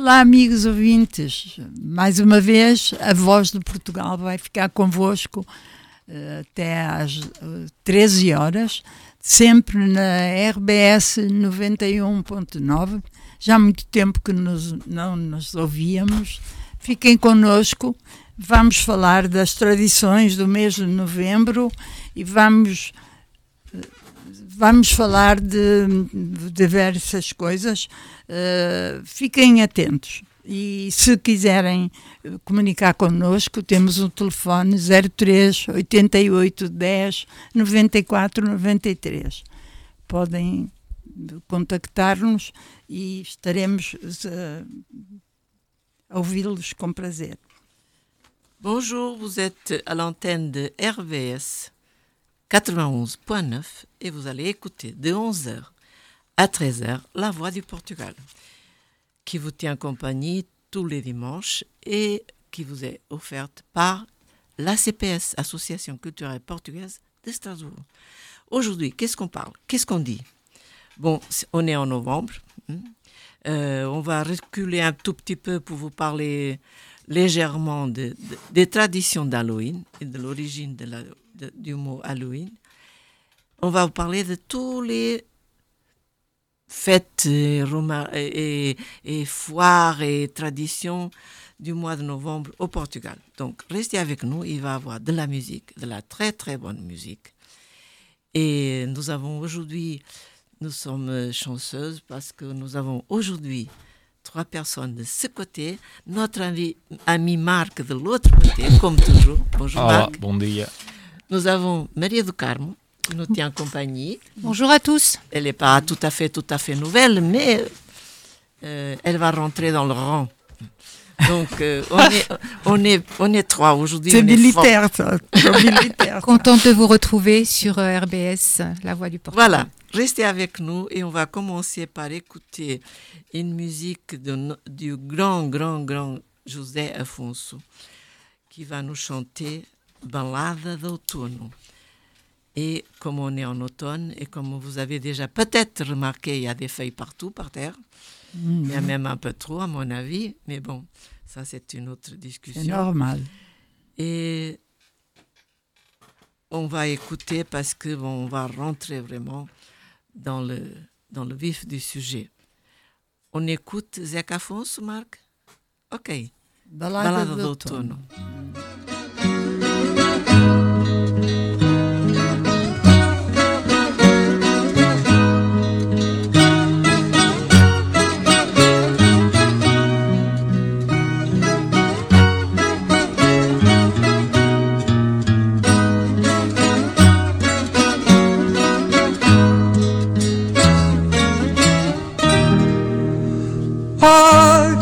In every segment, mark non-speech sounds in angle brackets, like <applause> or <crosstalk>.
Olá, amigos ouvintes. Mais uma vez, a Voz de Portugal vai ficar convosco uh, até às uh, eh, 13 horas, sempre na RBS 91.9. Já há muito tempo que nos, não nos ouvíamos. Fiquem connosco. Vamos falar das tradições do mês de novembro e vamos vamos falar de, de diversas coisas. Uh, fiquem atentos. E se quiserem comunicar connosco, temos o telefone 03 88 10 94 93. Podem contactar-nos e estaremos uh, a ouvi-los com prazer. Bonjour, vous êtes à l'antenne de RVS 91.9 et vous allez écouter de 11h à 13h La Voix du Portugal, qui vous tient compagnie tous les dimanches et qui vous est offerte par l'ACPS, Association culturelle portugaise de Strasbourg. Aujourd'hui, qu'est-ce qu'on parle? Qu'est-ce qu'on dit? Bon, on est en novembre. Hein. Euh, on va reculer un tout petit peu pour vous parler légèrement des traditions d'Halloween et de l'origine du mot Halloween. On va vous parler de tous les fêtes et, et, foires et traditions du mois de novembre au Portugal. Donc, restez avec nous, il va y avoir de la musique, de la très très bonne musique. Et nous avons aujourd'hui, nous sommes chanceuses parce que nous avons aujourd'hui trois personnes de ce côté, notre ami, ami Marc de l'autre côté, comme toujours. Bonjour Marc. Bon dia. Nous avons Maria do Carmo qui nous tient compagnie. Bonjour à tous. Elle n'est pas tout à fait, tout à fait nouvelle, mais euh, elle va rentrer dans le rang. Donc, euh, on, est, on, est, on est trois aujourd'hui. C'est militaire, ça. <laughs> militaire. Contente de vous retrouver sur euh, RBS, La Voix du Portugal. Voilà, restez avec nous et on va commencer par écouter une musique de, du grand, grand, grand José Afonso qui va nous chanter Balada d'automne. Et comme on est en automne, et comme vous avez déjà peut-être remarqué, il y a des feuilles partout par terre. Il y a mhm. même un peu trop, à mon avis. Mais bon, ça, c'est une autre discussion. C'est normal. Et on va écouter parce que bon, on va rentrer vraiment dans le, dans le vif du sujet. On écoute Zeca Afonso, Marc? Ok. Balada, Balada d'automne.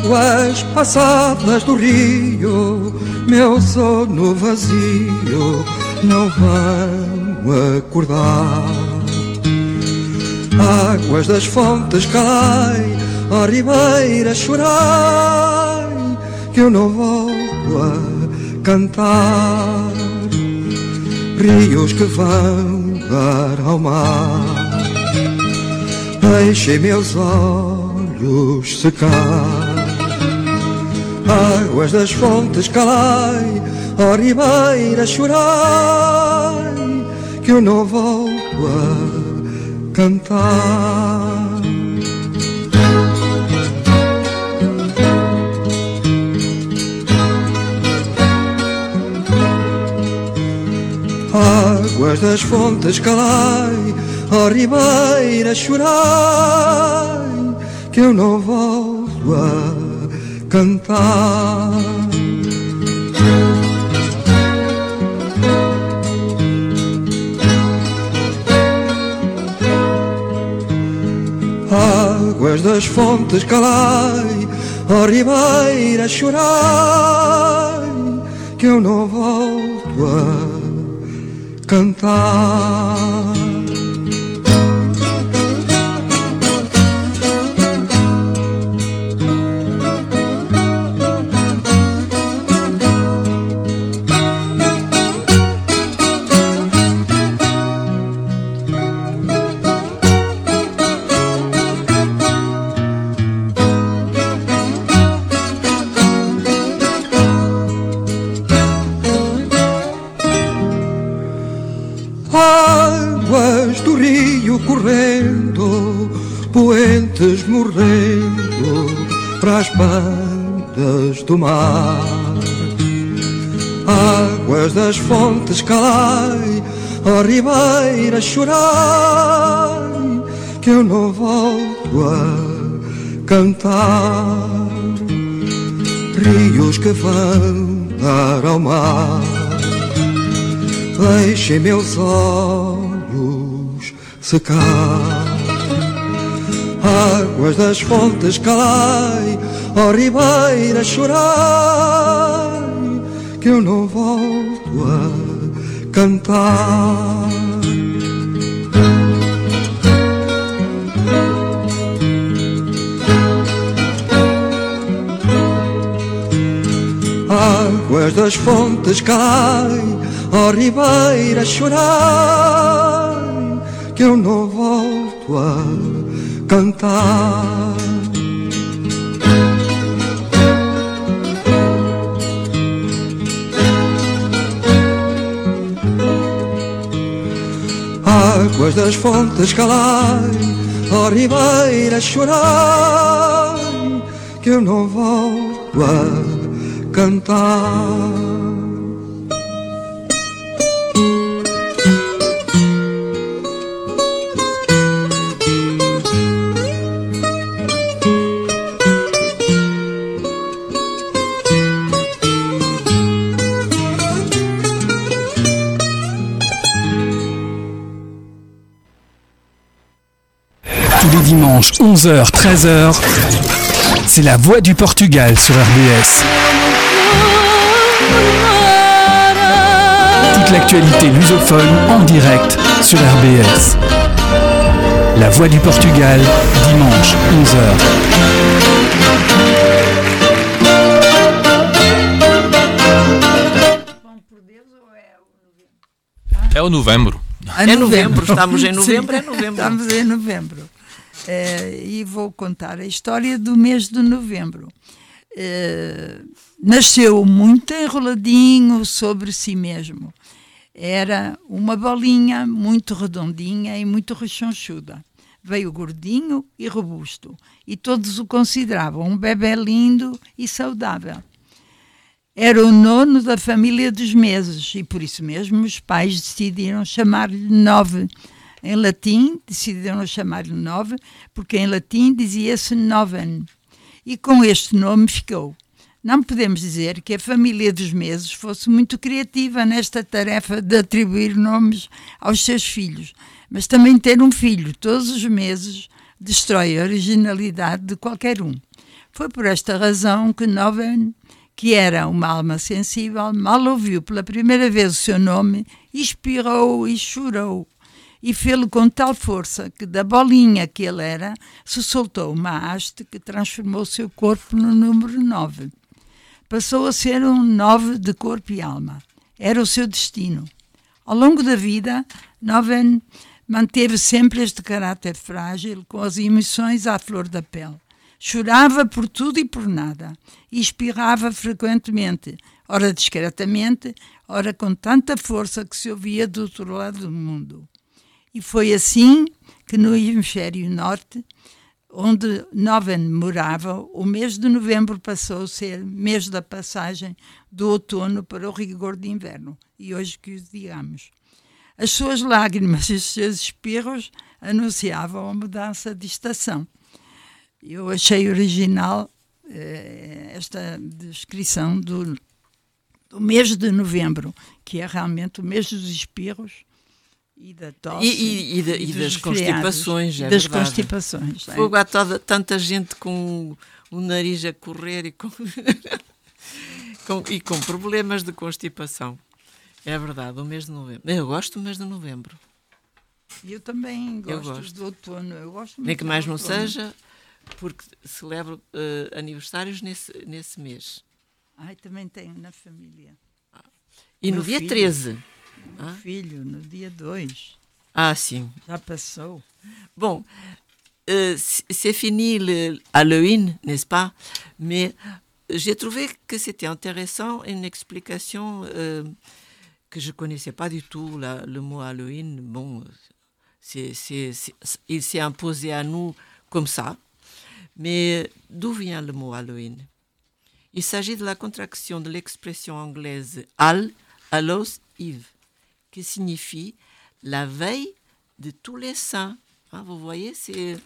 Águas passadas do rio, meu sono vazio não vão acordar. Águas das fontes cai, a ribeira chorai, que eu não volto a cantar. Rios que vão dar ao mar, deixem meus olhos secar águas das fontes calai, ó ribeira chorai, que eu não volto a cantar. Águas das fontes calai, ó ribeira chorai, que eu não volto a cantar. Águas das fontes calai, ó ribeira chorai, que eu não volto a cantar. Para as bandas do mar. Águas das fontes calai, a ribeira chorar, que eu não volto a cantar. Rios que vão dar ao mar deixem meus olhos secar. Águas das fontes calai, ó ribeira chorai, que eu não volto a cantar. Águas das fontes calai, ó ribeira chorar, que eu não volto a cantar. Águas das fontes calai, ó ribeira chorar, que eu não volto a cantar. 11h, 13h, c'est la voix du Portugal sur RBS. Toute l'actualité lusophone en direct sur RBS. La voix du Portugal, dimanche 11h. É o novembro. É novembro, estamos em Sim, novembro, é novembro. Estamos em novembro. Eh, e vou contar a história do mês de novembro. Eh, nasceu muito enroladinho sobre si mesmo. Era uma bolinha muito redondinha e muito rechonchuda. Veio gordinho e robusto, e todos o consideravam um bebê lindo e saudável. Era o nono da família dos meses e por isso mesmo os pais decidiram chamar-lhe Nove. Em latim, decidiram chamar-lhe Nove, porque em latim dizia-se Noven. E com este nome ficou. Não podemos dizer que a família dos meses fosse muito criativa nesta tarefa de atribuir nomes aos seus filhos, mas também ter um filho todos os meses destrói a originalidade de qualquer um. Foi por esta razão que Noven que era uma alma sensível, mal ouviu pela primeira vez o seu nome, expirou e chorou. E fê-lo com tal força que da bolinha que ele era se soltou uma haste que transformou seu corpo no número 9. Passou a ser um 9 de corpo e alma. Era o seu destino. Ao longo da vida, Noven manteve sempre este caráter frágil, com as emoções à flor da pele. Chorava por tudo e por nada, e espirrava frequentemente, ora discretamente, ora com tanta força que se ouvia do outro lado do mundo. E foi assim que no hemisfério norte, onde Noven morava, o mês de novembro passou a ser mês da passagem do outono para o rigor de inverno, e hoje que os digamos. As suas lágrimas <laughs> e os seus espirros anunciavam a mudança de estação. Eu achei original eh, esta descrição do, do mês de novembro, que é realmente o mês dos espirros e da tosse. E, e- e da- e das constipações, é das verdade. constipações. é. Fogo há toda, tanta gente com o nariz a correr e com, <laughs> com- e com problemas de constipação. É verdade, o mês de novembro. Eu gosto do mês de novembro. E Eu também Eu gosto, gosto. do outono. Eu gosto Nem que mais não seja, porque celebro eh, aniversários nesse, nesse mês. Ai, também tenho na família. E no Meu dia filho. 13. Meu Ah? filho, no dia 2. Ah, sim. Já passou. Bon, euh, c'est fini le Halloween, n'est-ce pas? Mais j'ai trouvé que c'était intéressant une explication euh, que je connaissais pas du tout la- le mot Halloween. Bon, c'est, c'est- c'est- il s'est imposé à nous comme ça. Mais d'où vient le mot Halloween? Il s'agit de la contraction de l'expression anglaise All, Hallows Eve, qui signifie la veille de tous les saints. Hein, vous voyez, c'est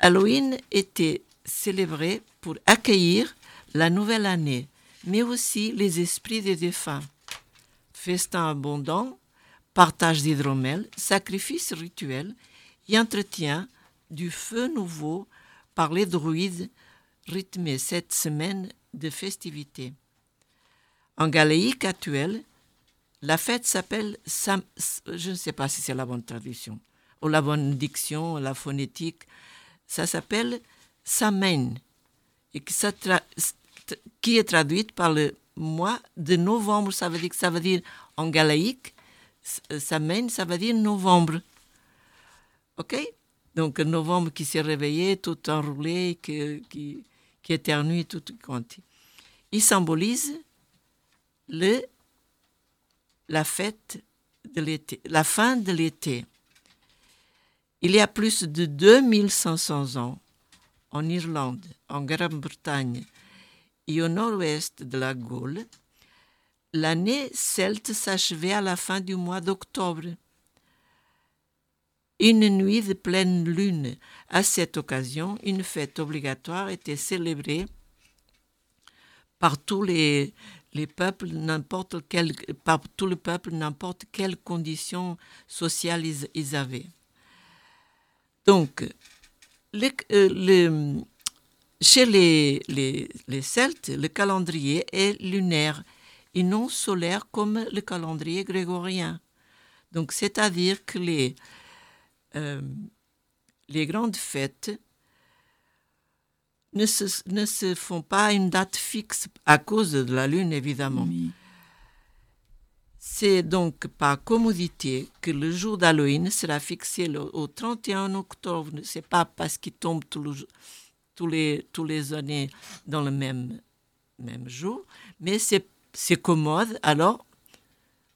Halloween était célébré pour accueillir la nouvelle année, mais aussi les esprits des défunts. Festin abondant, partage d'hydromel, sacrifice rituel et entretien du feu nouveau par les druides rythmaient cette semaine de festivités. En galéique actuel, la fête s'appelle Sam- je ne sais pas si c'est la bonne traduction ou la bonne diction, la phonétique, ça s'appelle Samhain et qui, qui est traduite par le mois de novembre. Ça veut dire, ça veut dire en galaïque, s- Samhain, ça veut dire novembre. OK? Donc novembre qui s'est réveillé, tout enroulé, qui, qui éternue, tout compte. Il symbolise le, la fin de l'été. Il y a plus de 2500 ans, en Irlande, en Grande-Bretagne et au nord-ouest de la Gaule, l'année celte s'achevait à la fin du mois d'octobre. Une nuit de pleine lune. À cette occasion, une fête obligatoire était célébrée par tous les, les peuples, n'importe quel, par tout le peuple, n'importe quelle condition sociale ils, avaient. Donc, le- euh, le- chez les, les, les Celtes, le calendrier est lunaire et non solaire comme le calendrier grégorien. Donc, c'est-à-dire que les, euh, les grandes fêtes ne se, ne se font pas à une date fixe à cause de la lune, évidemment. Oui. C'est donc par commodité que le jour d'Halloween sera fixé le- au 31 octobre. Ce n'est pas parce qu'il tombe le tous les, tous les années dans le même, même jour, mais c'est c'est commode, alors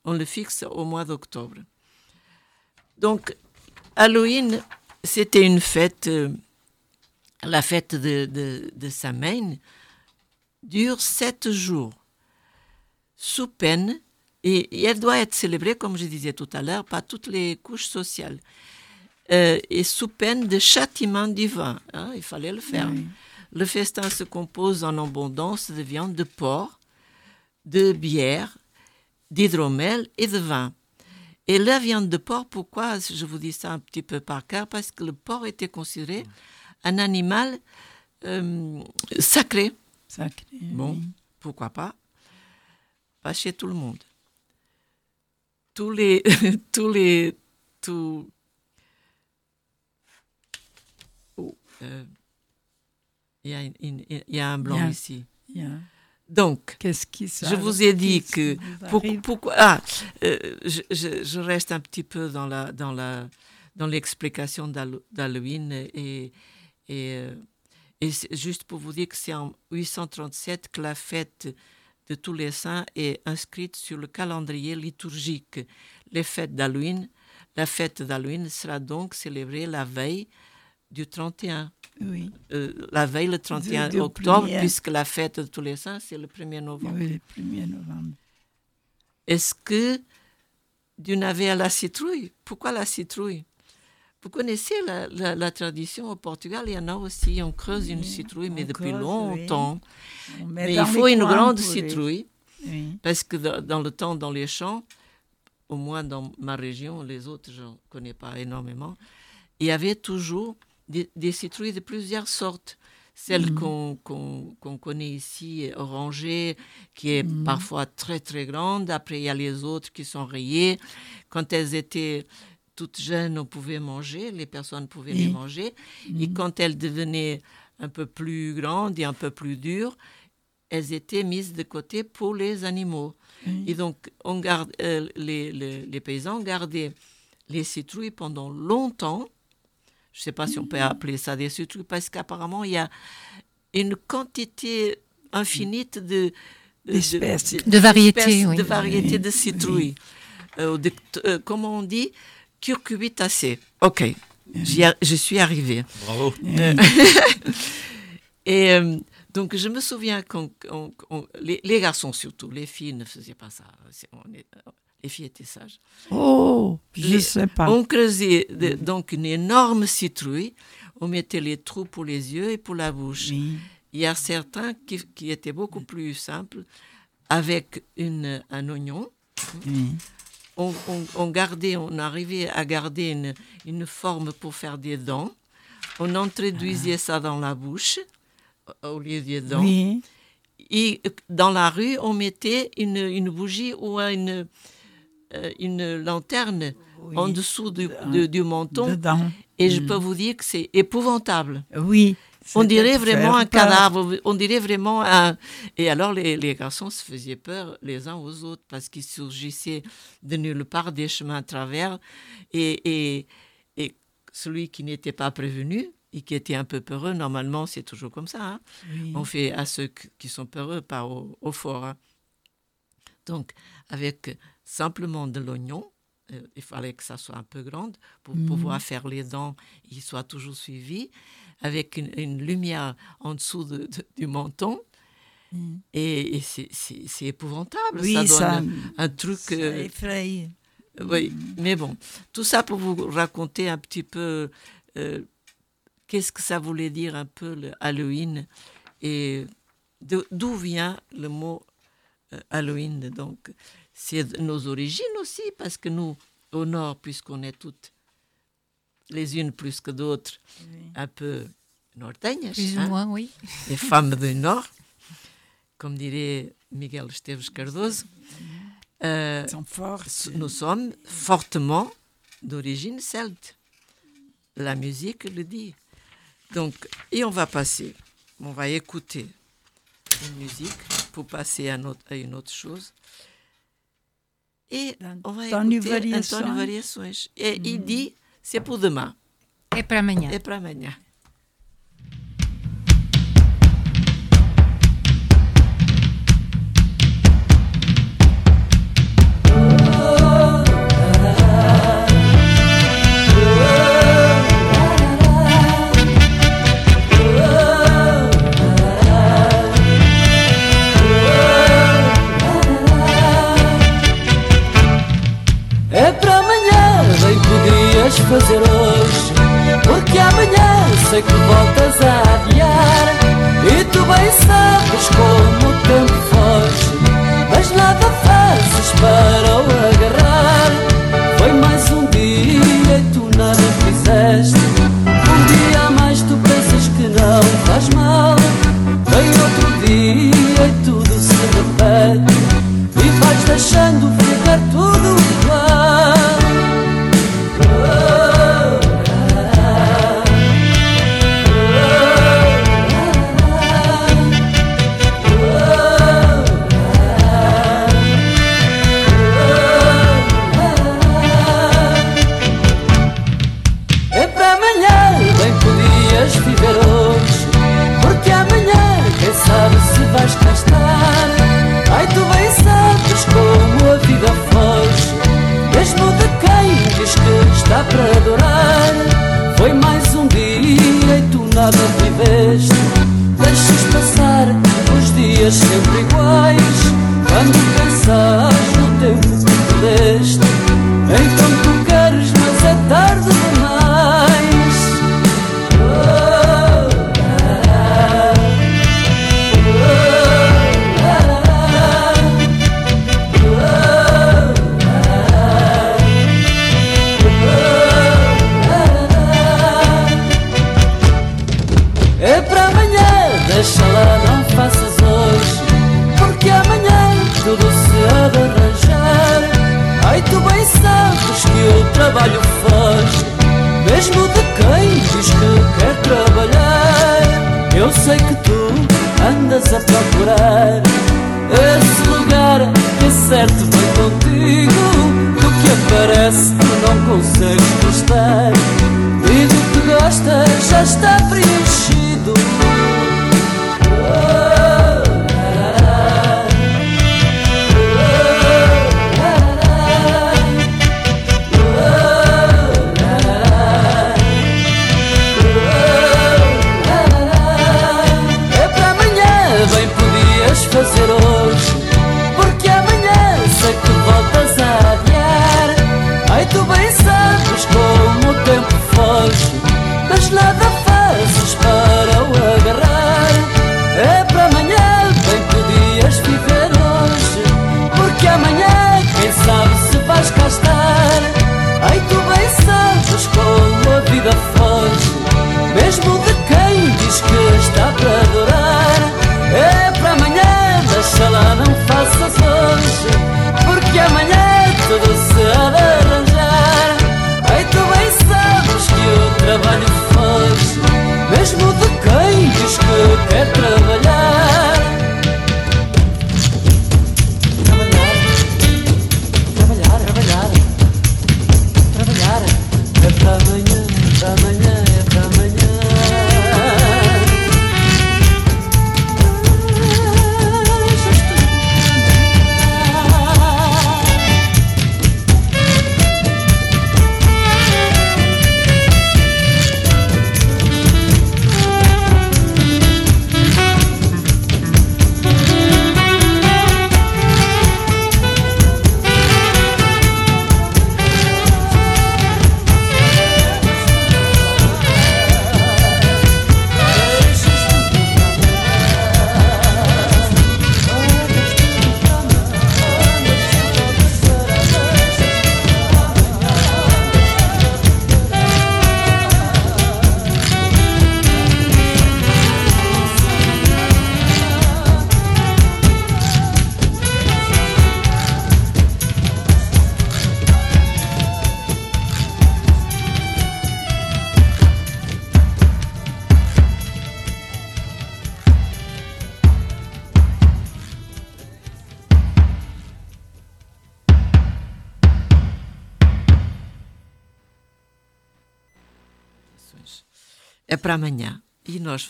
on le fixe au mois d'octobre. Donc, Halloween, c'était une fête, euh, la fête de, de, de Samhain, dure sept jours, sous peine, et, et elle doit être célébrée, comme je disais tout à l'heure, par toutes les couches sociales, euh, et sous peine de châtiment divin. hein, il fallait le faire. Oui. Le festin se compose en abondance de viande de porc, de bière, d'hydromel et de vin. Et la viande de porc, pourquoi je vous dis ça un petit peu par cœur? Parce que le porc était considéré un animal euh, sacré. Sacré. Bon, pourquoi pas? Pas chez tout le monde. Tous les, <laughs> tous les, tous. Oh, euh, il y, a une- une- il y a un blanc ici. Donc, Qu'est-ce qui ça je vous ai dit que pour- pourquoi ah, euh, je, je- je reste un petit peu dans la dans la dans l'explication d'Hall- d'Halloween et et, euh, et juste pour vous dire que c'est en 837 que la fête de tous les saints est inscrite sur le calendrier liturgique. Les fêtes d'Halloween, la fête d'Halloween sera donc célébrée la veille du 31 Oui, euh, la veille le 31 du octobre, premier. puisque la fête de tous les saints, c'est le 1er novembre. oui, le 1er novembre. Est-ce que du navet à la citrouille? Pourquoi la citrouille? Vous connaissez la, la- la tradition au Portugal, il y en a aussi, on creuse une Oui, citrouille, mais depuis creuse, longtemps. Mais il faut une grande citrouille, Oui. parce que dans, le temps, dans les champs, au moins dans ma région, les autres, je ne connais pas énormément, il y avait toujours des, des citrouilles de plusieurs sortes. Celle Mhm. qu'on connaît ici, orangée, qui est Mhm. parfois très très grande. Après, il y a les autres qui sont rayées. Quand elles étaient toutes jeunes, on pouvait manger, les personnes pouvaient les manger. Et Mhm. quand elles devenaient un peu plus grandes et un peu plus dures, elles étaient mises de côté pour les animaux. Et donc, on garde, euh, les, les- les paysans gardaient les citrouilles pendant longtemps. Je ne sais pas si on peut appeler ça des citrouilles, parce qu'apparemment, il y a une quantité infinite de, D'espèces. De variétés, oui. De variétés de citrouilles. Euh, de- euh, comment on dit? Curcubitacées. Ok, a- je suis arrivée. Bravo. <laughs> Et euh, donc, je me souviens qu'on- les, les garçons surtout, les filles ne faisaient pas ça. On est- les filles étaient sages. Oh, je Les- sais pas. On creusait de- donc une énorme citrouille. On mettait les trous pour les yeux et pour la bouche. Oui. Il y a certains qui, qui étaient beaucoup plus simples, avec une, un oignon. oui. On, on- on gardait, on arrivait à garder une, une forme pour faire des dents. On introduisait ça dans la bouche au lieu des dents. Oui. Et dans la rue, on mettait une, une bougie ou une, euh, une lanterne Oui. en dessous du, de- du menton. Dedans. Et je Mm. peux vous dire que c'est épouvantable. Oui. On dirait vraiment un peur. cadavre, on dirait vraiment un... Et alors les, les garçons se faisaient peur les uns aux autres parce qu'ils surgissaient de nulle part des chemins de travers et, et, et celui qui n'était pas prévenu et qui était un peu peureux, normalement c'est toujours comme ça, hein. Oui. on fait à ceux qui- sont peureux, pas au, au fort. hein. Donc avec simplement de l'oignon, euh, il fallait que ça soit un peu grande pour Mhm. pouvoir faire les dents, il soit toujours suivi, avec une, une lumière en dessous de- de- du menton. Mhm. Et, et c'est- épouvantable. Oui, ça donne ça, un, un truc. ça euh, oui, mais bon, tout ça pour vous raconter un petit peu euh, qu'est-ce que ça voulait dire un peu le Halloween et d'où vient le mot euh, Halloween. Donc, c'est nos origines aussi, parce que nous, au Nord, puisqu'on est toutes les unes plus que d'autres, un peu norteñas, Plus ou hein, moins, oui. les femmes du Nord, comme dirait Miguel Esteves Cardoso. euh, Ils sont forts. nous sommes fortement d'origine celte. La musique le dit. Donc, et on va passer, on va écouter une musique pour passer à, notre- à une autre chose. Et on va écouter. António Variações. Et il dit, c'est pour demain, Et para amanhã. é para amanhã. Sei que voltas a adiar E tu bem sabes como o tempo foge Mas nada fazes para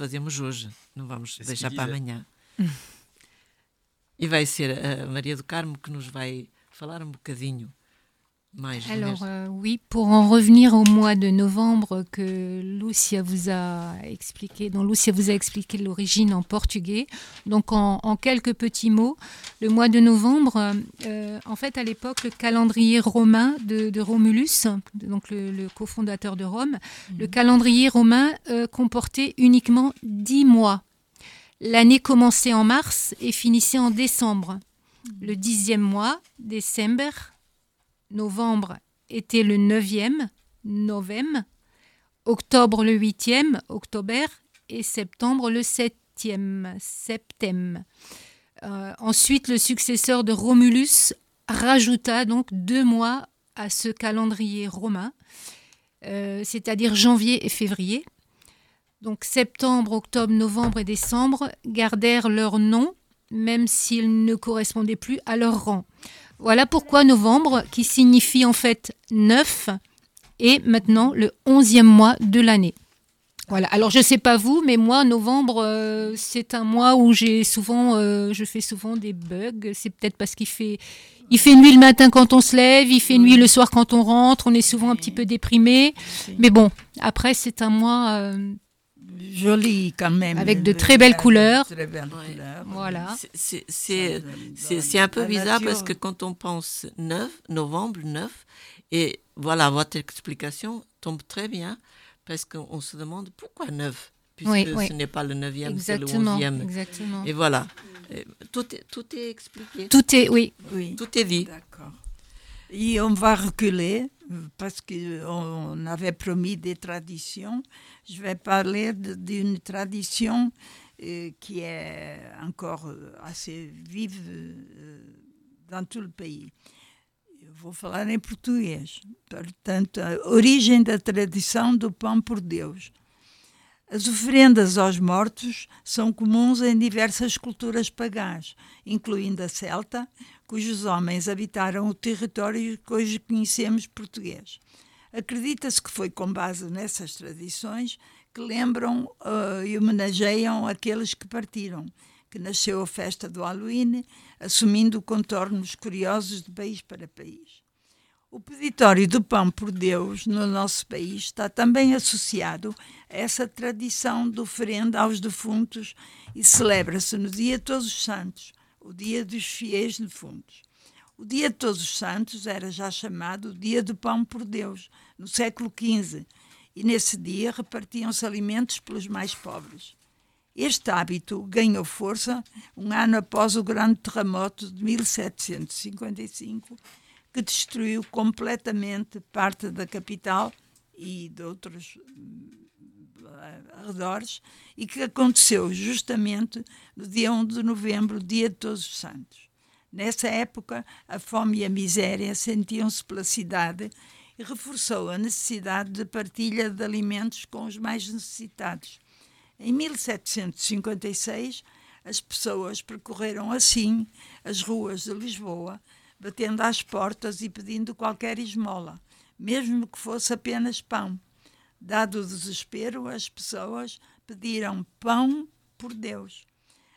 fazemos hoje, não vamos É deixar para amanhã. <laughs> E vai ser a Maria do Carmo que nos vai falar um bocadinho mais. Alors euh, oui, pour en revenir au mois de novembre que Lucia vous a expliqué, dont Lucia vous a expliqué l'origine en portugais. Donc en, en quelques petits mots, le mois de novembre, euh, en fait à l'époque le calendrier romain de, de Romulus, donc le, le cofondateur de Rome, le calendrier romain euh, comportait uniquement dix mois. L'année commençait en mars et finissait en décembre. Le dixième mois, décembre, novembre était le neuvième, novembre, octobre le huitième, octobre, et septembre le septième, septem. Euh, ensuite, le successeur de Romulus rajouta donc deux mois à ce calendrier romain, euh, c'est-à-dire janvier et février. Donc septembre, octobre, novembre et décembre gardèrent leur nom, même s'ils ne correspondaient plus à leur rang. Voilà pourquoi novembre, qui signifie en fait neuf, est maintenant le onzième mois de l'année. Voilà. Alors je sais pas vous, mais moi novembre euh, c'est un mois où j'ai souvent, euh, je fais souvent des bugs. C'est peut-être parce qu'il fait, il fait nuit le matin quand on se lève, il fait nuit le soir quand on rentre. On est souvent un petit peu déprimé. Mais bon, après c'est un mois. euh, Joli quand même. Avec de très belles couleurs. Très belles Ouais. couleurs. voilà. C'est- un peu bizarre parce que quand on pense 9, novembre 9, et voilà, votre explication tombe très bien parce qu'on se demande pourquoi 9 puisque Oui, oui. ce n'est pas le 9e, c'est le Exactement. 11e. Exactement. Et voilà, Et tout est, tout est expliqué, Tout est, oui. Oui. tout est dit. D'accord. Et on va reculer euh, parce qu'on avait promis des traditions. Je vais parler d'une tradition euh, qui est encore euh, assez vive euh, dans tout le pays. Vou falar em português. Portanto, a origem da tradição do pão por Deus. As oferendas aos mortos são comuns em diversas culturas pagãs, incluindo a celta, cujos homens habitaram o território que hoje conhecemos português. Acredita-se que foi com base nessas tradições que lembram eh, e homenageiam aqueles que partiram, que nasceu a festa do Halloween, assumindo contornos curiosos de país para país. O peditório do pão por Deus no nosso país está também associado a essa tradição de oferenda aos defuntos e celebra-se no dia de Todos os Santos, o dia dos fiéis defuntos. O dia de Todos os Santos era já chamado Dia do Pão por Deus, no século XV, e nesse dia repartiam-se alimentos pelos mais pobres. Este hábito ganhou força um ano após o grande terremoto de 1755, que destruiu completamente parte da capital e de outros hum, arredores, e que aconteceu justamente no dia 1 de novembro, dia de Todos os Santos. Nessa época, a fome e a miséria sentiam-se pela cidade e reforçou a necessidade de partilha de alimentos com os mais necessitados. Em 1756, as pessoas percorreram assim as ruas de Lisboa, batendo às portas e pedindo qualquer esmola, mesmo que fosse apenas pão. Dado o desespero, as pessoas pediram pão por Deus.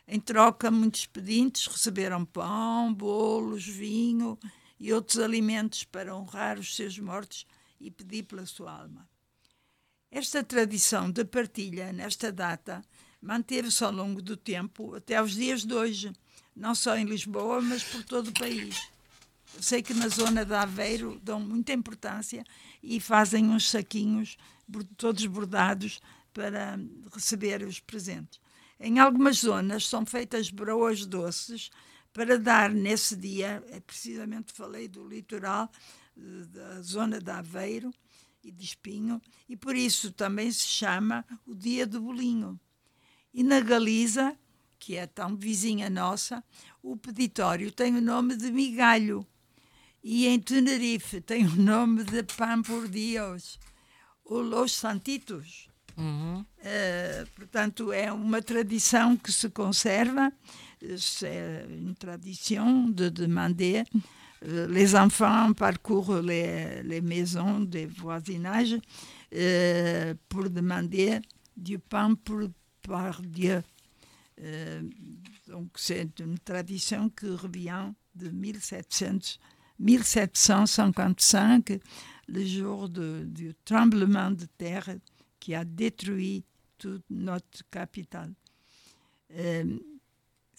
Em troca, muitos pedintes receberam pão, bolos, vinho e outros alimentos para honrar os seus mortos e pedir pela sua alma. Esta tradição de partilha nesta data manteve-se ao longo do tempo até aos dias de hoje, não só em Lisboa, mas por todo o país. Eu sei que na zona de Aveiro dão muita importância e fazem uns saquinhos todos bordados para receber os presentes. Em algumas zonas são feitas broas doces para dar nesse dia, é precisamente falei do litoral, eh, da zona de Aveiro e de Espinho, e por isso também se chama o Dia do Bolinho. E na Galiza, que é tão vizinha nossa, o peditório tem o nome de migalho. E em Tenerife tem o nome de pão por Deus, o Los Santitos. Uhum. Eh, portanto, é uma tradição que se conserva. C'est une tradition de demander. euh, les enfants parcourent les, maisons des voisinages euh, pour demander du pain pour, par Dieu. Euh, donc c'est une tradition qui revient de 1700, 1755, le jour du tremblement de terre qui a détruit toute notre capitale. Euh,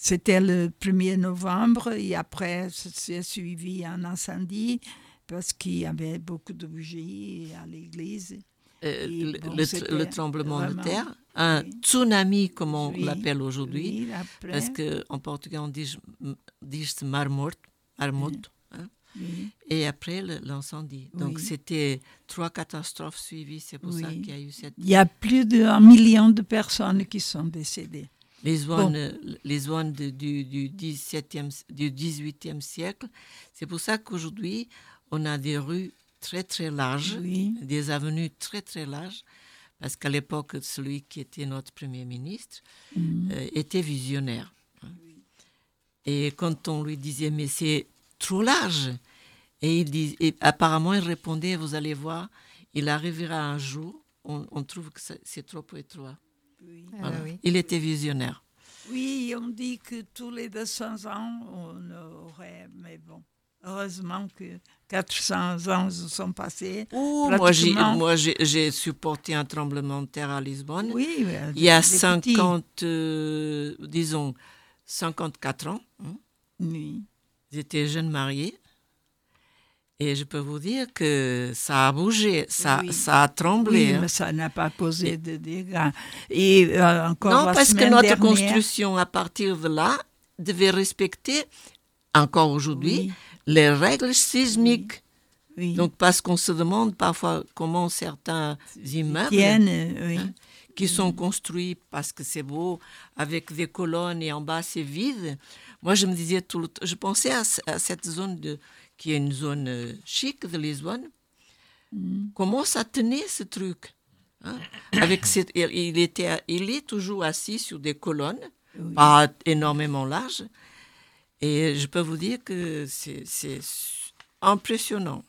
C'était le 1er novembre et après, c'est suivi un incendie parce qu'il y avait beaucoup de bougies à l'église. Euh, le, bon, le- c'était le tremblement de terre, un oui. tsunami comme on Oui, l'appelle aujourd'hui, Oui, parce qu'en portugais on dit, dit mar morto, mar morto, hein. et après l'incendie. Donc c'était trois catastrophes suivies, c'est pour ça qu'il y a eu cette... Il y a plus d'un million de personnes qui sont décédées. Les zones, les zones de- du, du, 17e, du 18e siècle, c'est pour ça qu'aujourd'hui on a des rues très très larges, Oui. des avenues très très larges, parce qu'à l'époque, celui qui était notre Premier ministre Mhm. euh, était visionnaire. hein. Et quand on lui disait, mais c'est trop large, et, il et apparemment il répondait, vous allez voir, il arrivera un jour, on, on trouve que c'est trop étroit. Ah Voilà. oui. Il était visionnaire. Oui, on dit que tous les 200 ans, on aurait, mais bon, heureusement que 400 ans se sont passés. Ouh, moi, j'ai, Pratiquement. moi j'ai, j'ai supporté un tremblement de terre à Lisbonne. Oui, Il y a des petits. 50, euh, disons, 54 ans. hein. Oui. J'étais jeune mariée. Et je peux vous dire que ça a bougé, ça, Oui. ça a tremblé. Oui, hein. mais ça n'a pas causé de dégâts. Et euh, encore Non, la parce que notre dernière- construction, à partir de là, devait respecter, encore aujourd'hui, Oui, les règles sismiques. oui. Donc, parce qu'on se demande parfois comment certains immeubles Tiennent, oui. qui sont construits parce que c'est beau, avec des colonnes et en bas c'est vide. Moi, je me disais tout le temps, je pensais à cette zone de, qui est une zone euh, chic de Lisbonne. Comment ça tenait ce truc hein avec cette, il, était, il est toujours assis sur des colonnes, pas énormément larges. Et je peux vous dire que c'est impressionnant.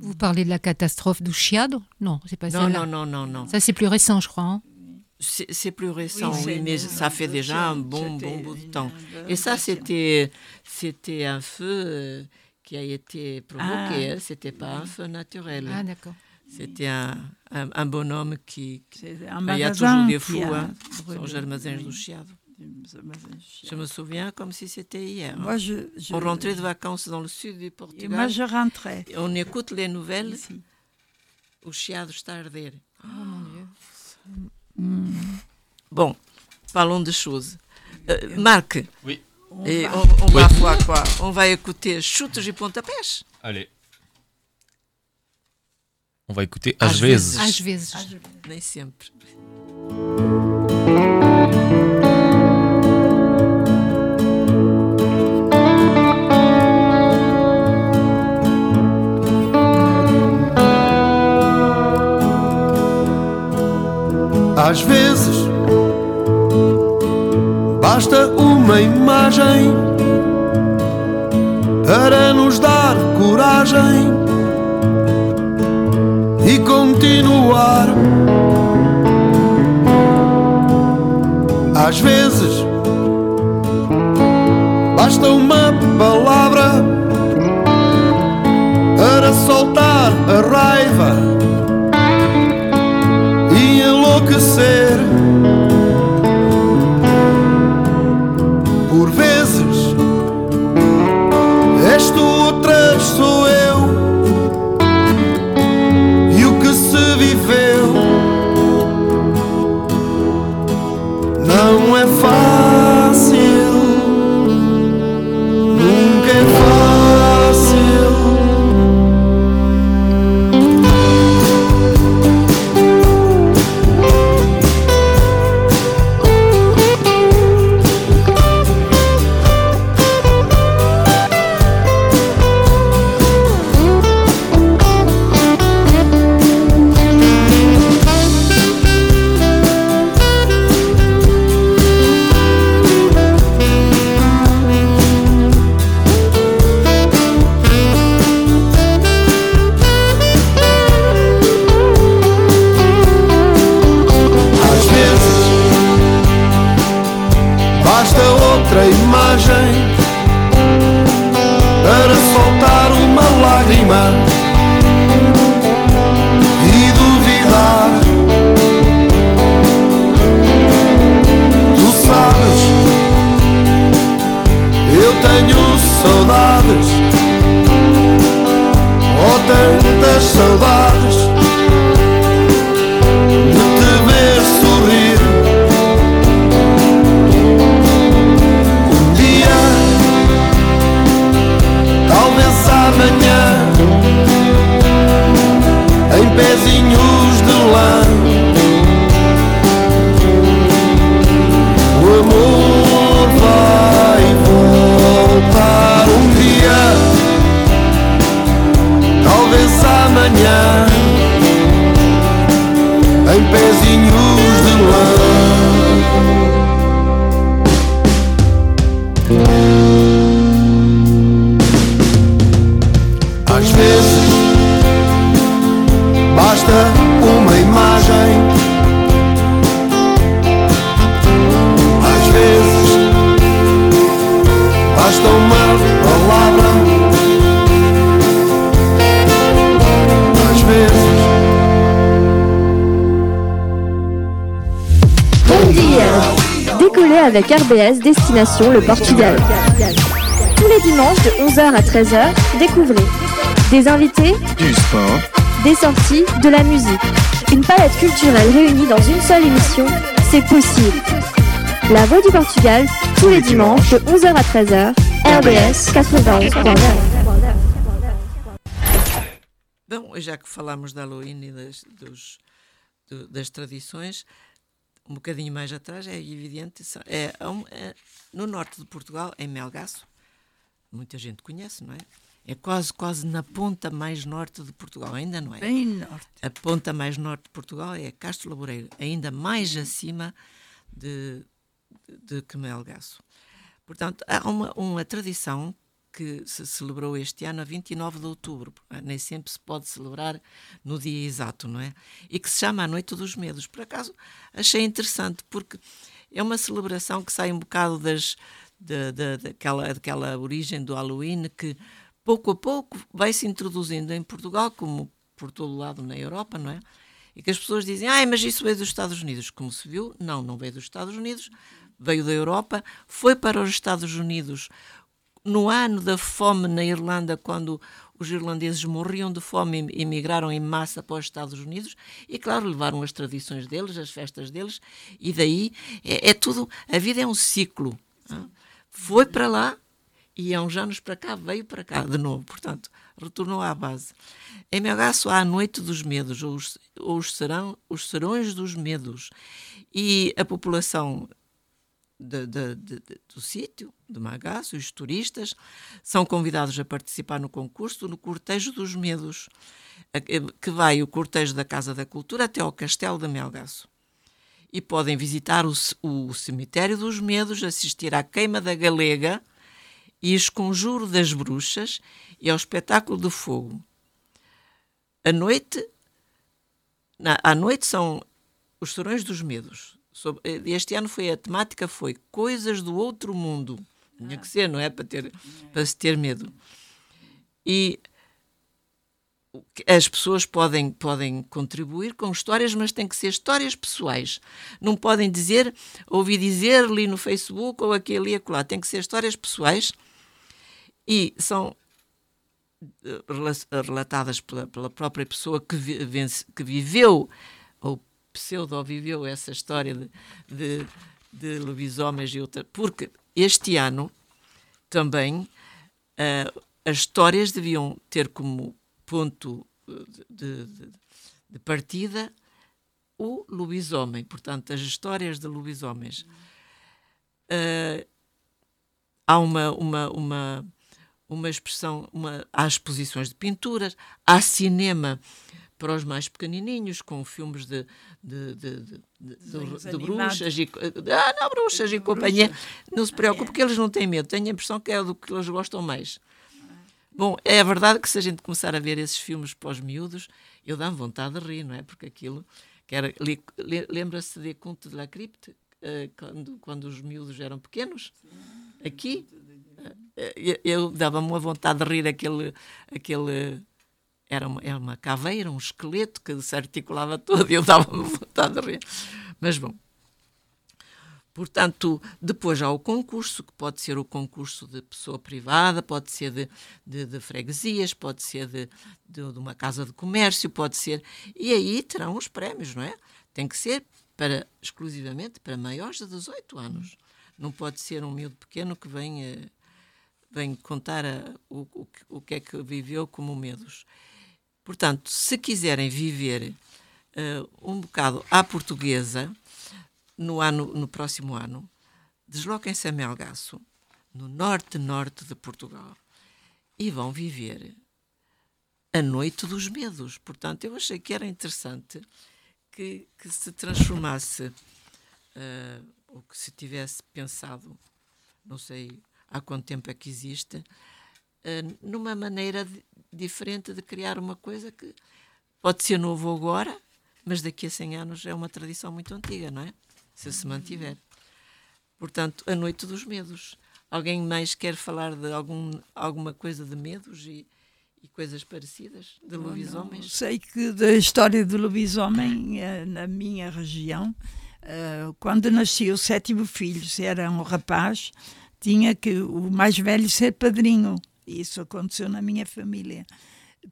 Vous parlez de la catastrophe du Chiado Non, c'est pas Non, celle-là. non, non, non, non. Ça, c'est plus récent, je crois. hein. C'est plus récent, oui, c'est mais ça fait déjà un bon, bon bout de temps. Et ça, c'était un feu euh, qui a été provoqué, Ah. c'était pas un feu naturel. Ah, d'accord. C'était un, un, un bonhomme qui... Un Il y a toujours des fous, hein, Chiado. des magasins Je me souviens comme si c'était hier. hein. Moi, je, je- On rentrait de vacances dans le sud du et Portugal. moi, je rentrais. et on écoute les nouvelles, ici. o Chiado está a arder. Oh mon Dieu. Bon, parlons de choses. Euh, Marc, Oui. On Et va- on, on Oui. va voir quoi On va écouter Chutes de Pontapés. Allez. On va écouter Às Às vezes. Às vezes. Nem sempre. Às vezes basta uma imagem para nos dar coragem e continuar. Às vezes basta uma palavra para soltar a raiva avec RBS Destination le Portugal. Tous les dimanches de 11h à 13h, découvrez des invités, du sport, des sorties, de la musique. Une palette culturelle réunie dans une seule émission, c'est possible. La Voix du Portugal, tous les dimanches de 11h à 13h, RBS 91.9. Bom, já que falámos da Halloween e das, dos- do- das tradições, um bocadinho mais atrás, é evidente, é, é no norte de Portugal, em Melgaço, muita gente conhece, não é? É quase, quase na ponta mais norte de Portugal, ainda não é? Bem norte. A ponta mais norte de Portugal é Castro Laboreiro, ainda mais acima de, de, de que Melgaço. Portanto, há uma, uma tradição que se celebrou este ano a 29 de outubro, porque nem sempre se pode celebrar no dia exato, não é? E que se chama a Noite dos Medos. Por acaso achei interessante, porque é uma celebração que sai um bocado das, da, da, daquela, daquela origem do Halloween que pouco a pouco vai se introduzindo em Portugal, como por todo lado na Europa, não é? E que as pessoas dizem, ah, mas isso veio dos Estados Unidos. Como se viu, não, não veio dos Estados Unidos, veio da Europa, foi para os Estados Unidos no ano da fome na Irlanda, quando os irlandeses morriam de fome e emigraram em massa para os Estados Unidos, e claro, levaram as tradições deles, as festas deles, e daí é, é tudo, a vida é um ciclo. Foi para lá e há uns anos para cá veio para cá de novo, portanto, retornou à base. Em Melgaço há a Noite dos Medos, ou os, ou os, serão, os Serões dos Medos, e a população de- de- de- do sítio, de Magaço, os turistas, são convidados a participar no concurso no Cortejo dos Medos, que vai o cortejo da Casa da Cultura até ao Castelo de Melgaço. E podem visitar o, o Cemitério dos Medos, assistir à Queima da Galega e Esconjuro das Bruxas e ao Espetáculo do Fogo. À noite, na- à noite são os Serões dos Medos. Sob- eh, Este ano foi a temática foi Coisas do Outro Mundo. Tinha que ser, não é? Para, ter, para se ter medo. E as pessoas podem, podem contribuir com histórias, mas têm que ser histórias pessoais. Não podem dizer, ouvi dizer ali no Facebook ou aqui ali acolá. Tem que ser histórias pessoais e são eh, rela- relatadas pela, pela própria pessoa que, vence- que viveu ou pseudo-viveu essa história de, de, de lobisomens e outra. Porque este ano também ah, as histórias deviam ter como ponto eh, de, de- de partida o lobisomem, portanto, as histórias de lobisomens. Ah, há uma, uma, uma, uma expressão, uma, há exposições de pinturas, há cinema para os mais pequenininhos, com filmes de, de, de, de, de- bruxas e, ah, não, bruxas e companhia. Não se preocupe, porque eles não têm medo. Tenho a impressão que é do que eles gostam mais. Bom, é verdade que se a gente começar a ver esses filmes pós-miúdos, eu dá-me vontade de rir, não é? Porque aquilo, lembra-se de Conte de la Crypte, eh, quando, quando os miúdos eram pequenos? Aqui? Eh, eu, eu dava-me uma vontade de rir aquele... aquele era uma, era uma caveira, um esqueleto que se articulava todo e eu dava-me <laughs> vontade de rir. Mas bom, Portanto, depois há o concurso, que pode ser o concurso de pessoa privada, pode ser de, de, de freguesias, pode ser de, de, de, uma casa de comércio, pode ser. E aí terão os prémios, não é? Tem que ser para, exclusivamente para maiores de 18 anos. Não pode ser um miúdo pequeno que venha, vem contar a, o, o, o que é que viveu como medos. Portanto, se quiserem viver uh, um bocado à portuguesa, no, ano, no próximo ano, desloquem-se a Melgaço, no norte-norte de Portugal, e vão viver a Noite dos Medos. Portanto, eu achei que era interessante que, que se transformasse, uh, ou que se tivesse pensado, não sei há quanto tempo é que existe, numa maneira diferente de criar uma coisa que pode ser novo agora, mas daqui a 100 anos é uma tradição muito antiga, não é? se se mantiver. Portanto, a noite dos medos. Alguém mais quer falar de algum, alguma coisa de medos e, e coisas parecidas de lobisomens? Sei que da história do lobisomem eh, na minha região, eh, quando nascia o sétimo filho, se era um rapaz, tinha que o mais velho ser padrinho. Isso aconteceu na minha família.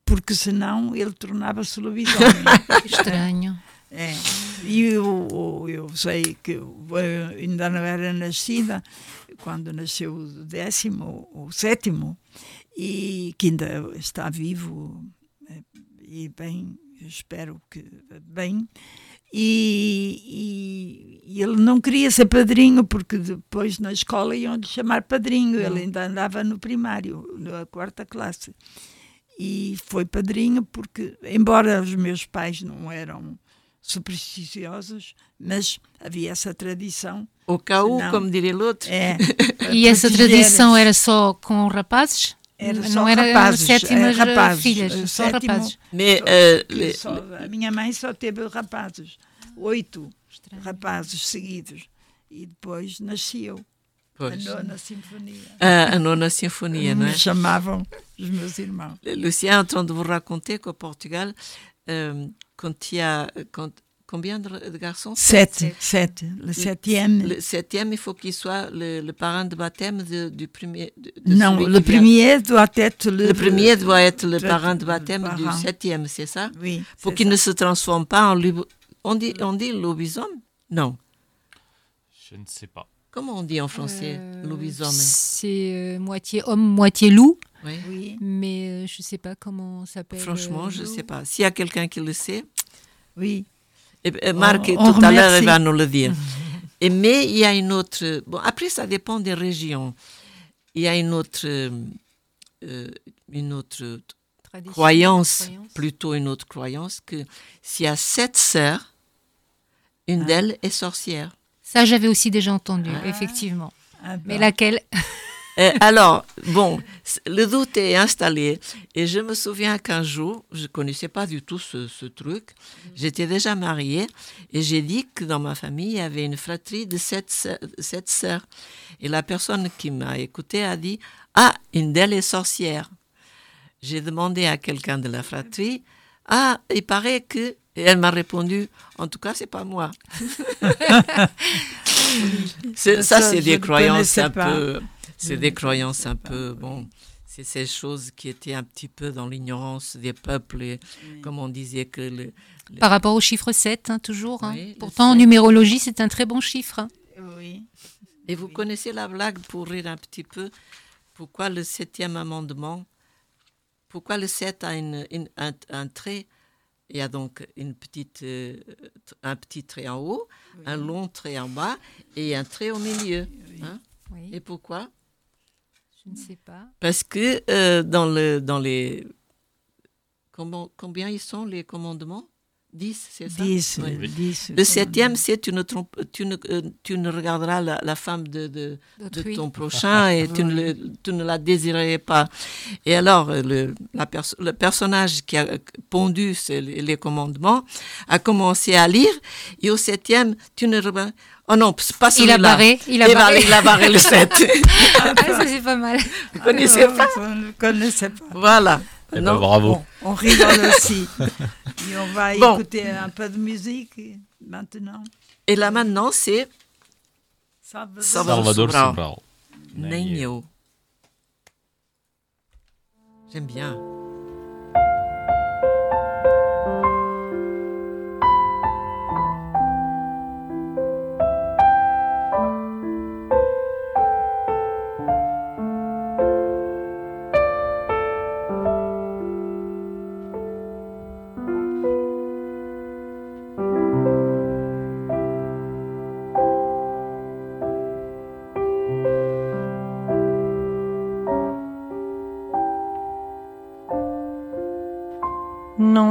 Porque senão ele tornava-se lobisomem. <laughs> Estranho. É. E eu, eu sei que ainda não era nascida quando nasceu o décimo, o sétimo, e que ainda está vivo é, e bem, espero que bem. E, e, e, ele não queria ser padrinho porque depois na escola iam lhe chamar padrinho. Ele ainda andava no primário, na quarta classe. E foi padrinho porque, embora os meus pais não eram supersticiosos, mas havia essa tradição. O caú, como diria o outro. É, <laughs> e essa tradição era só com rapazes? Era não era rapazes, sétimas é, rapazes, filhas, só sétimo, rapazes. Me, uh, só, a minha mãe só teve rapazes, oito Estranho. rapazes seguidos. E depois nasceu pois. a nona sinfonia. A, a nona sinfonia, não é? Me chamavam os meus irmãos. Lucien, en train de vous raconter qu'au Portugal, euh, quand il y a quand, combien de, de garçons? Sept. Sept. Le septième. Le septième, il faut qu'il soit le, le, parent de baptême de, du premier. De, de non, le premier doit être le. Le premier doit être le parent de baptême parent. du septième, c'est ça? Oui. Pour qu'il ne se transforme pas en. On dit, on dit lobisome? Non. Je ne sais pas. Comment on dit en français, euh, lobisome? C'est euh, moitié homme, moitié loup. Oui. oui. Mais euh, je ne sais pas comment ça s'appelle. Franchement, je ne sais pas. S'il y a quelqu'un qui le sait. Oui. Et, Marc, on, on tout à l'heure, il va nous le dire. <laughs> Et, mais il y a une autre. Bon, après, ça dépend des régions. Il y a une autre. Euh, une autre croyance, croyance, plutôt une autre croyance, que s'il y a sept sœurs, une ah. d'elles est sorcière. Ça, j'avais aussi déjà entendu, ah. effectivement. Ah bah. Mais laquelle? Euh, <laughs> alors, bon, le doute est installé. Et je me souviens qu'un jour, je ne connaissais pas du tout ce, ce truc. J'étais déjà mariée et j'ai dit que dans ma famille, il y avait une fratrie de sept, sept sœurs. Et la personne qui m'a écouté a dit Ah, une d'elles est sorcière. J'ai demandé à quelqu'un de la fratrie Ah, il paraît que. Et elle m'a répondu En tout cas, c'est pas moi. <laughs> ça, ça c'est des croyances un pas. peu. C'est des croyances un peu, bon, c'est ces choses qui étaient un petit peu dans l'ignorance des peuples, et, oui. comme on disait que... Le, le... Par rapport au chiffre 7, hein, toujours. Hein. Oui, Pourtant, en numérologie, c'est un très bon chiffre. Hein. Oui. Et vous connaissez la blague, pour rire un petit peu, pourquoi le septième amendement, pourquoi le 7 a une, une, un, un, trait il y a donc une petite, euh, un petit trait en haut, oui. un long trait en bas et un trait au milieu. Hein? Et pourquoi je ne sais pas. Parce que euh, dans, le, dans les. Combien ils sont les commandements? 10, c'est ça? 10, oui. 10 Le septième, c'est tu ne, trompe, tu, ne, euh, tu ne regarderas la, la femme de, de, de, ton prochain et <laughs> tu, ne le, tu ne la désirerais pas. Et alors, le, la perso le personnage qui a pondu ces, les commandements a commencé à lire et au septième, tu ne regarderas Oh non, pas il a barré, il a il barré. il a barré le 7. <laughs> ah, ça c'est pas mal. Vous ne connaissez pas? On ne connaissait pas. Voilà. Eh ben, bravo. Bon, on rigole aussi. <laughs> Et on va bon. écouter un peu de musique maintenant. Et là maintenant, c'est Salvador, Sobral. Sobral. J'aime bien.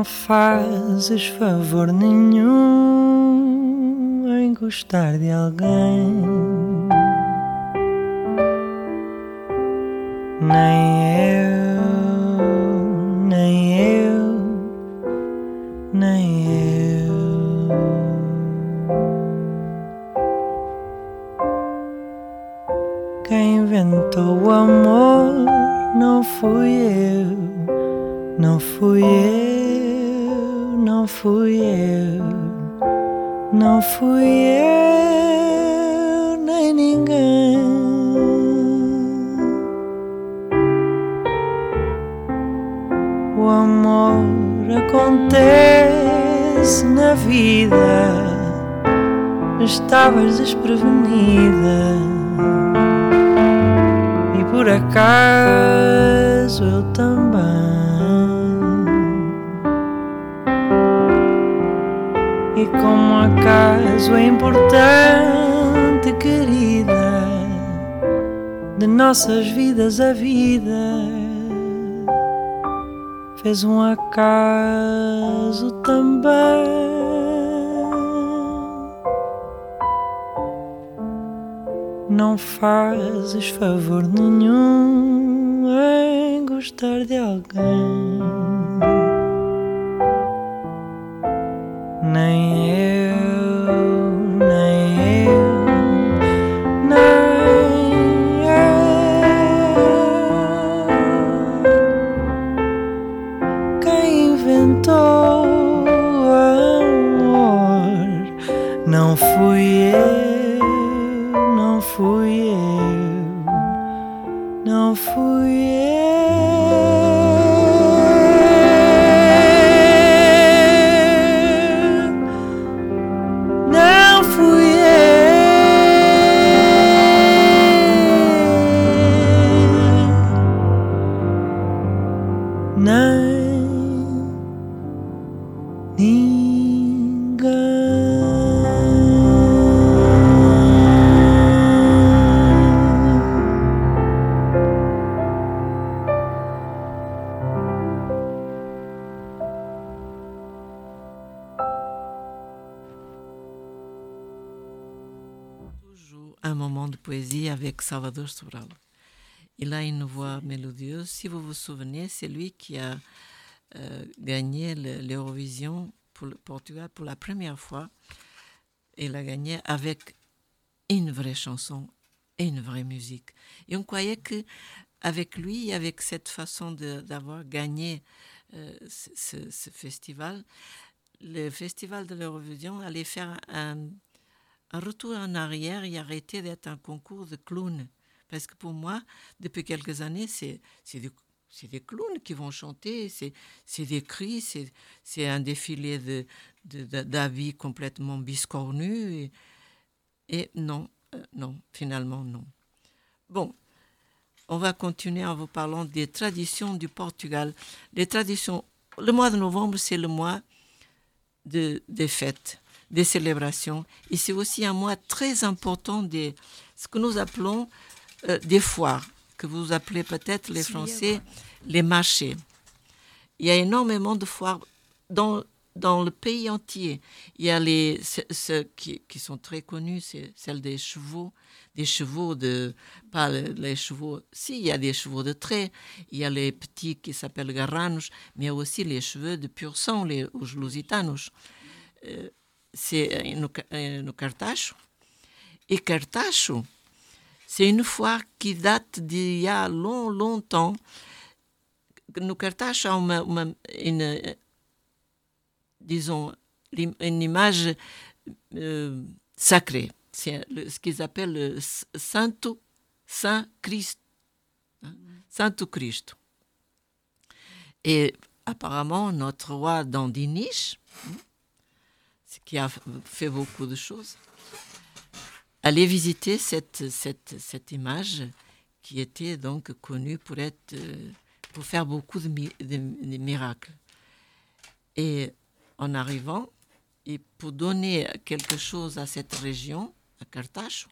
Não fazes favor nenhum em gostar de alguém. A vida fez um acaso também. Não fazes favor nenhum Salvador Sobral. Il a une voix mélodieuse. Si vous vous souvenez, c'est lui qui a euh, gagné le- l'Eurovision pour le Portugal pour la première fois. Il a gagné avec une vraie chanson et une vraie musique. Et on croyait que avec lui, avec cette façon d'avoir gagné euh, ce festival, le festival de l'Eurovision allait faire un, un retour en arrière et arrêter d'être un concours de clowns. Parce que pour moi, depuis quelques années, c'est des, des clowns qui vont chanter, c'est des cris, c'est un défilé de, de- d'avis complètement biscornus. Et, et non, euh, non, finalement, non. Bon, on va continuer en vous parlant des traditions du Portugal. Les traditions, le mois de novembre, c'est le mois de, des fêtes, des célébrations. Et c'est aussi un mois très important des, ce que nous appelons euh, des foires, que vous appelez peut-être les Français les marchés. Il y a énormément de foires dans, dans le pays entier. Il y a les, ce- ceux qui, qui sont très connus, c'est celle des chevaux, des chevaux de, pas le- les chevaux, si, il y a des chevaux de trait, il y a les petits qui s'appellent garranos, mais il y a aussi les cheveux de pur sang, les os lusitanos. Euh, c'est no, no Cartacho. Et Cartacho, c'est une foire qui date d'il y a long, longtemps. No Cartacho uma une, euh, disons, une image euh, sacrée. c'est ce qu'ils appellent le Santo Saint Christ, hein, Santo Cristo. Et apparemment, notre roi Dandiniche, hein, qui a fait beaucoup de choses, allait visiter cette, cette, cette image qui était donc connue pour, être, pour faire beaucoup de, mi- de- de miracles. Et en arrivant, et pour donner quelque chose à cette région, à Carthage,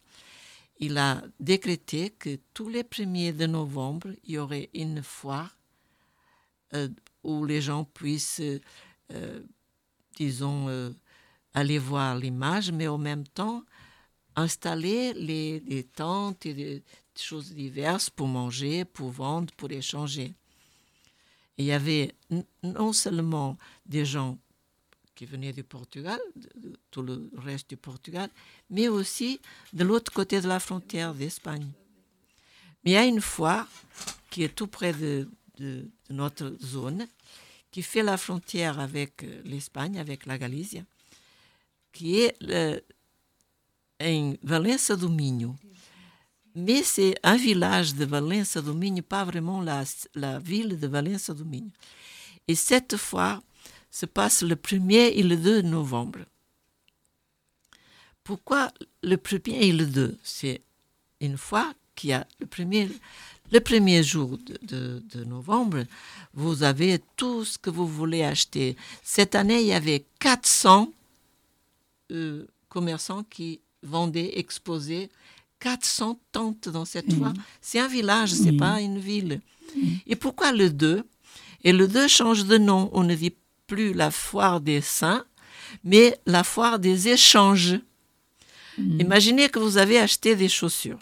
il a décrété que tous les premiers de novembre, il y aurait une foire euh, où les gens puissent, euh, disons, euh, aller voir l'image, mais en même temps installer les, tentes et des choses diverses pour manger, pour vendre, pour échanger. Il y avait non seulement des gens qui venaient du Portugal, de, tout le reste du Portugal, mais aussi de l'autre côté de la frontière d'Espagne. Mais il y a une foire qui est tout près de, de- notre zone, qui fait la frontière avec euh, l'Espagne, avec la Galicia, qui est le- em Valença do. Mais c'est un village de Valença do Minho, pas vraiment la, ville de Valença do Minho. Et cette foire se passe le 1er et le 2 novembre. Pourquoi le 1er et le 2 C'est une fois qu'il y a le premier, le premier jour de, de- de novembre, vous avez tout ce que vous voulez acheter. Cette année, il y avait 400 euh, commerçants qui vendaient, exposaient 400 tentes dans cette foire. C'est un village, c'est pas une ville. Et pourquoi le 2 Et le 2 change de nom. On ne dit plus la foire des saints, mais la foire des échanges. Imaginez que vous avez acheté des chaussures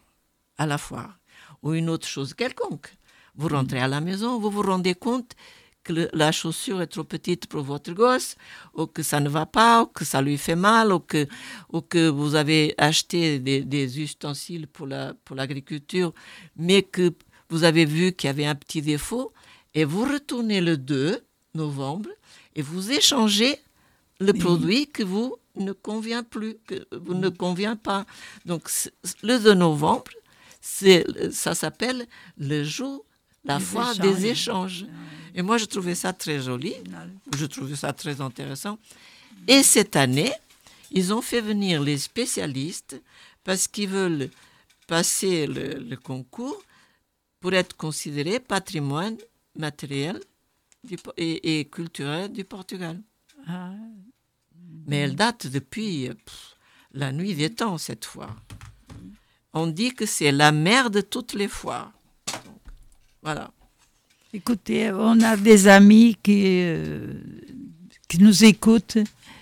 à la foire ou une autre chose quelconque. Vous rentrez à la maison, vous vous rendez compte que le- la chaussure est trop petite pour votre gosse, ou que ça ne va pas, ou que ça lui fait mal, ou que, ou que vous avez acheté des, des ustensiles pour la- pour l'agriculture, mais que vous avez vu qu'il y avait un petit défaut, et vous retournez le 2 novembre et vous échangez le produit que vous ne convient plus, que vous ne convient pas. Donc le 2 novembre, c'est, ça s'appelle le jour, la Des foire échanges. des échanges. Et moi, je trouvais ça très joli, je trouvais ça très intéressant. Et cette année, ils ont fait venir les spécialistes parce qu'ils veulent passer le, le concours pour être considérés patrimoine matériel du et, et culturel du Portugal. Ah, Mais elle date depuis pff, la nuit des temps, cette foire. On dit que c'est la mère de toutes les foires. Voilà. Écoutez, on a des amis qui, euh, qui nous écoutent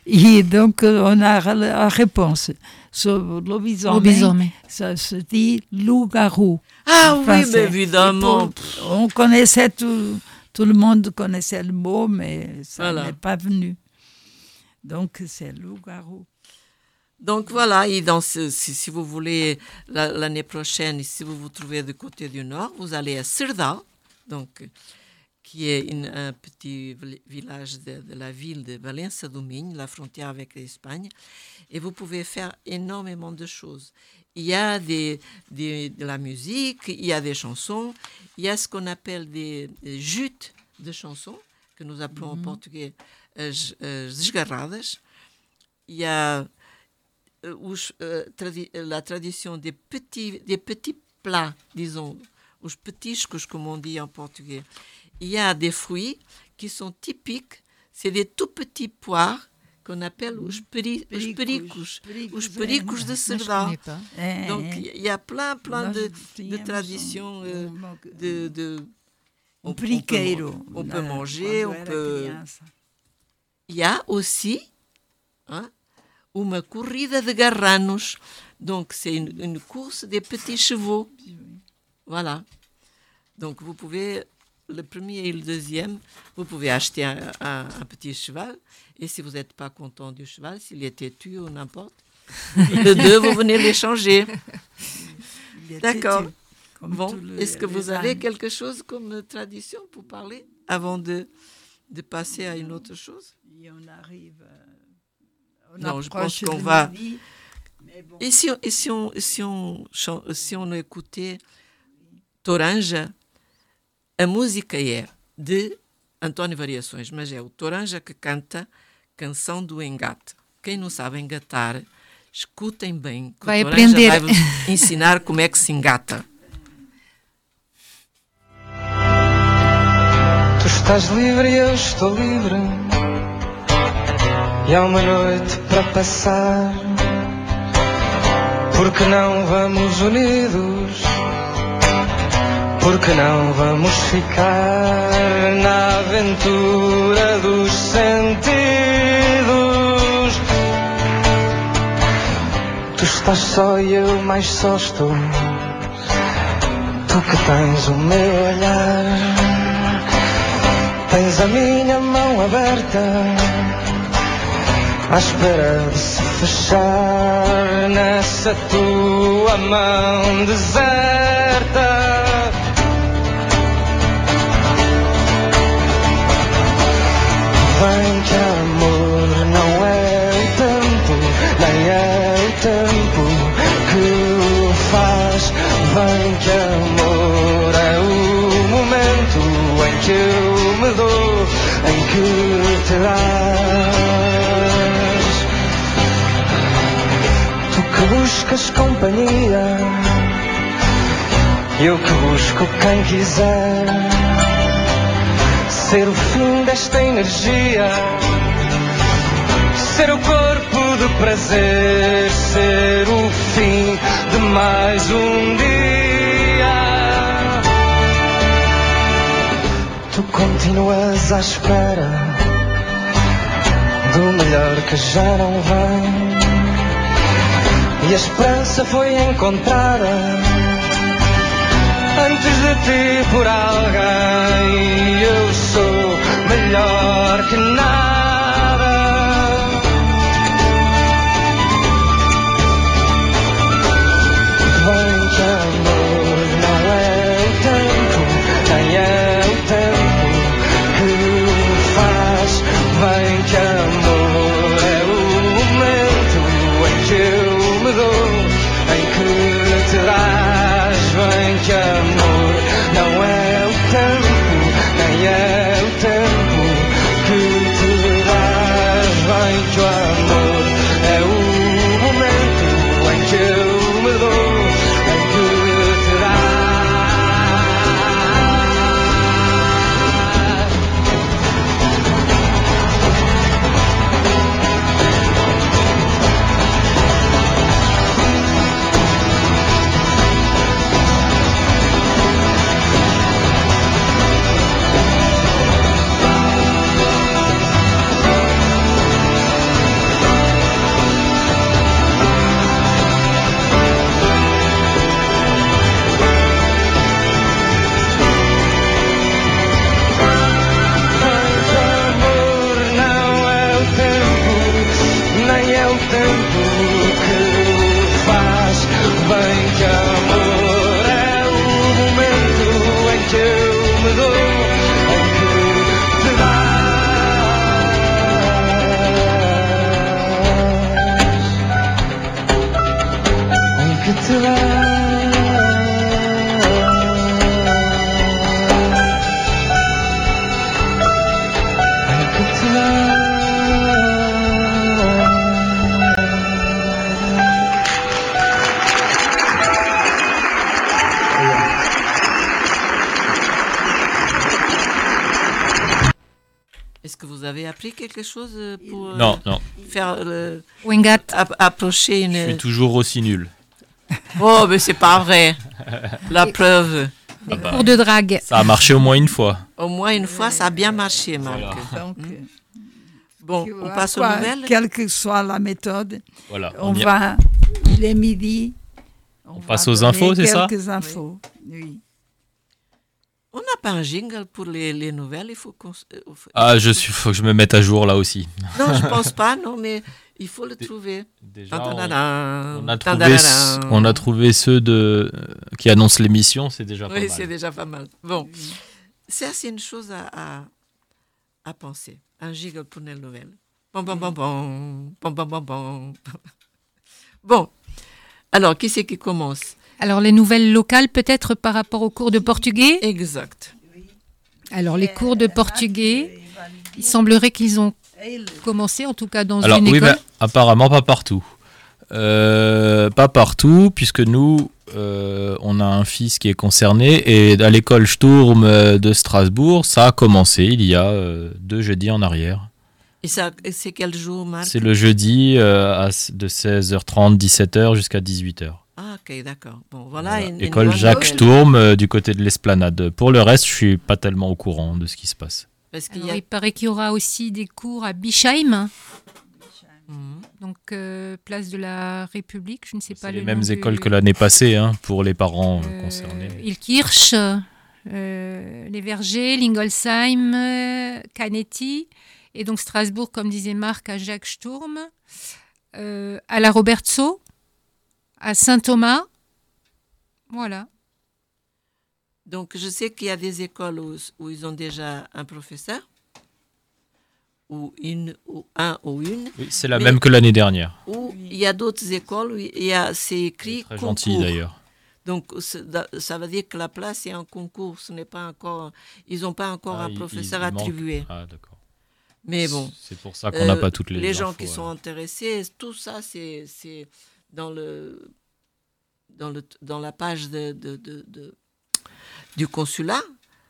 et donc euh, on a la réponse. Sur lobisomem, Lobisomem. ça se dit loup-garou. Ah oui, français. mais évidemment. Pour- on connaissait tout, tout le monde connaissait le mot, mais ça Voilà. n'est pas venu. Donc c'est loup-garou. Donc voilà, et dans ce- si, si vous voulez, la- l'année prochaine, si vous vous trouvez du côté du nord, vous allez à Serdal, donc, euh, qui est une- un petit vi- village de, de la ville de Valença do Minho, la frontière avec l'Espagne, et vous pouvez faire énormément de choses. Il y a des, des- de la musique, il y a des chansons, il y a ce qu'on appelle des, des jutes de chansons, que nous appelons en portugais as, as desgarradas. Il y a euh, euh, tradi- la tradition des petits, des petits plats, disons, os petiscos, comme on dit en portugais. Il y a des fruits qui sont typiques, c'est des tout petits poires qu'on appelle os, peri, os pericos, os pericos de connais pas. Eh, Donc il y a plein, plein de, traditions, euh, de, de- on- periqueiro. On peut manger, on peut. Il y a aussi hein, uma corrida de garranos. Donc, c'est une, une course des petits chevaux. Voilà. Donc, vous pouvez, le premier et le deuxième, vous pouvez acheter un, un- un petit cheval. Et si vous n'êtes pas content du cheval, s'il est têtu ou n'importe, <laughs> le deux, vous venez l'échanger. <laughs> D'accord. Bon, est-ce que vous avez quelque chose comme tradition pour parler avant de, de passer à une autre chose? Et on arrive. euh, Non, je pense qu'on va- midi, mais Et si, on- et si, on, et si, on, si on écoutait Toranja, a música é de António Variações, mas é o Toranja que canta Canção do Engate. Quem não sabe engatar, escutem bem, que Vai o Toranja aprender. vai ensinar como é que se engata. Tu estás livre e eu estou livre. E há uma noite para passar. Porque não vamos unidos? Porque não vamos ficar na aventura dos sentidos? Tu estás só e eu mais só estou. Tu que tens o meu olhar. Tens a minha mão aberta à espera de se fechar nessa tua mão deserta. Vem que amor não é o tempo, nem é o tempo que o faz. Vem que amor é o momento em que eu me dou, em que te dás. Que buscas companhia, eu que busco quem quiser ser o fim desta energia, ser o corpo de prazer, ser o fim de mais um dia. Tu continuas à espera do melhor que já não vem. E a esperança foi encontrada antes de ti por alguém. Eu sou melhor que nada. Appris quelque chose euh, pour euh, Non, non. faire le- Wengat. ap- approcher Je suis une. toujours aussi nul. <laughs> Oh, mais c'est pas vrai. La preuve. Des cours de drague. Ça a marché au moins une fois. Au moins une fois, ça a bien marché, Marc. Voilà. Donc, Hmm. Bon, on passe aux quoi, nouvelles. Quelle que soit la méthode, Voilà. on, On va, il est midi. On, passe aux infos, c'est ça Quelques infos, oui. On n'a pas un jingle pour les, les nouvelles. Il faut qu'on. s- euh, faut- Ah, je suis, faut que je me mette à jour là aussi. <laughs> Non, je pense pas, non, mais il faut le trouver. Déjà, on, a trouvé, tadadadam. on a trouvé ceux de, euh, qui annoncent l'émission, c'est déjà pas Oui, mal. c'est déjà pas mal. Bon, ça, c'est une chose à, à, à penser. Un jingle pour les nouvelles. Bon, bon, bon, bon. Bon, bon, bon, bon. <laughs> Bon, Alors, qui c'est qui commence? Alors, les nouvelles locales, peut-être par rapport aux cours de portugais Exact. Alors, les cours de portugais, il semblerait qu'ils ont commencé, en tout cas dans Alors une oui, école. mais apparemment pas partout. Euh, pas partout, puisque nous, euh, on a un fils qui est concerné, et à l'école Sturm de Strasbourg, ça a commencé il y a euh, deux jeudis en arrière. Et c'est quel jour, Marc? C'est le jeudi euh, à de 16h30, 17h jusqu'à 18h. Ah, ok, d'accord. Bon, voilà. une- une École Jacques nouvelle. Sturm euh, du côté de l'esplanade. Pour le reste, je suis pas tellement au courant de ce qui se passe. Parce qu'il Alors, y a... il paraît qu'il y aura aussi des cours à Bischheim, Mhm. donc euh, place de la République, je ne sais pas C'est le les mêmes du- écoles que l'année passée hein, pour les parents euh, Euh, concernés. Ilkirch, euh, les Vergers, Lingolsheim, Canetti, et donc Strasbourg, comme disait Marc, à Jacques Sturm, euh, à la Robertso, à Saint-Thomas. Voilà. Donc, je sais qu'il y a des écoles où, où ils ont déjà un professeur, ou une, ou un ou une, Oui, c'est la même que l'année dernière. ou il y a d'autres écoles où il y a, c'est écrit Très concours. gentil d'ailleurs. Donc, ça veut dire que la place est en concours. Ce n'est pas encore, ils n'ont pas encore Ah, un professeur il attribué. Ah, d'accord. Mais bon. C'est pour ça qu'on n'a Euh, pas toutes les gens infos, qui sont intéressés, tout ça, c'est c'est dans le dans le dans la page de, de- du consulat.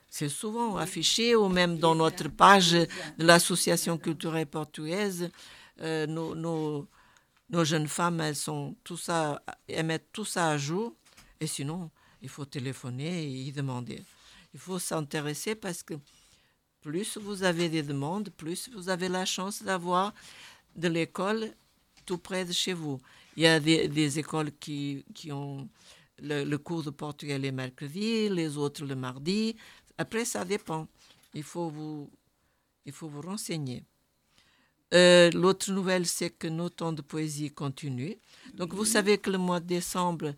C'est souvent affiché, ou même dans notre page de l'association culturelle portugaise. Euh, nos, nos- nos jeunes femmes, elles sont tout ça, elles mettent tout ça à jour. Et sinon, il faut téléphoner et y demander. Il faut s'intéresser parce que plus vous avez des demandes, plus vous avez la chance d'avoir de l'école tout près de chez vous. Il y a des, des écoles qui, qui ont le, le cours de portugais les mercredis, les autres le mardi. Après, ça dépend. Il faut vous, il faut vous renseigner. Euh, L'autre nouvelle, c'est que nos temps de poésie continuent. Donc, vous savez que le mois de décembre,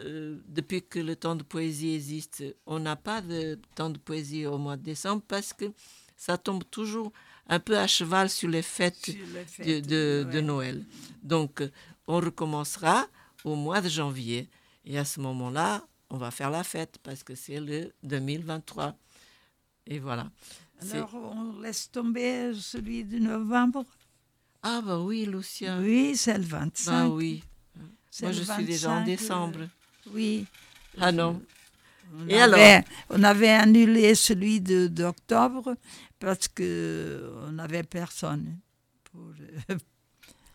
euh, depuis que le temps de poésie existe, on n'a pas de temps de poésie au mois de décembre parce que ça tombe toujours un peu à cheval sur les fêtes, Sur les de, fêtes, de- de ouais. Noël. Donc, on recommencera au mois de janvier. Et à ce moment-là, on va faire la fête parce que c'est le 2023. Et voilà. Alors, on laisse tomber celui de novembre. Ah, bah oui, Lucia. Oui, c'est le 25. Bah oui. Moi, je suis déjà en 25, décembre. euh, Oui. Ah non. On Et avait, alors On avait annulé celui de- d'octobre parce que on n'avait personne. Pour, euh,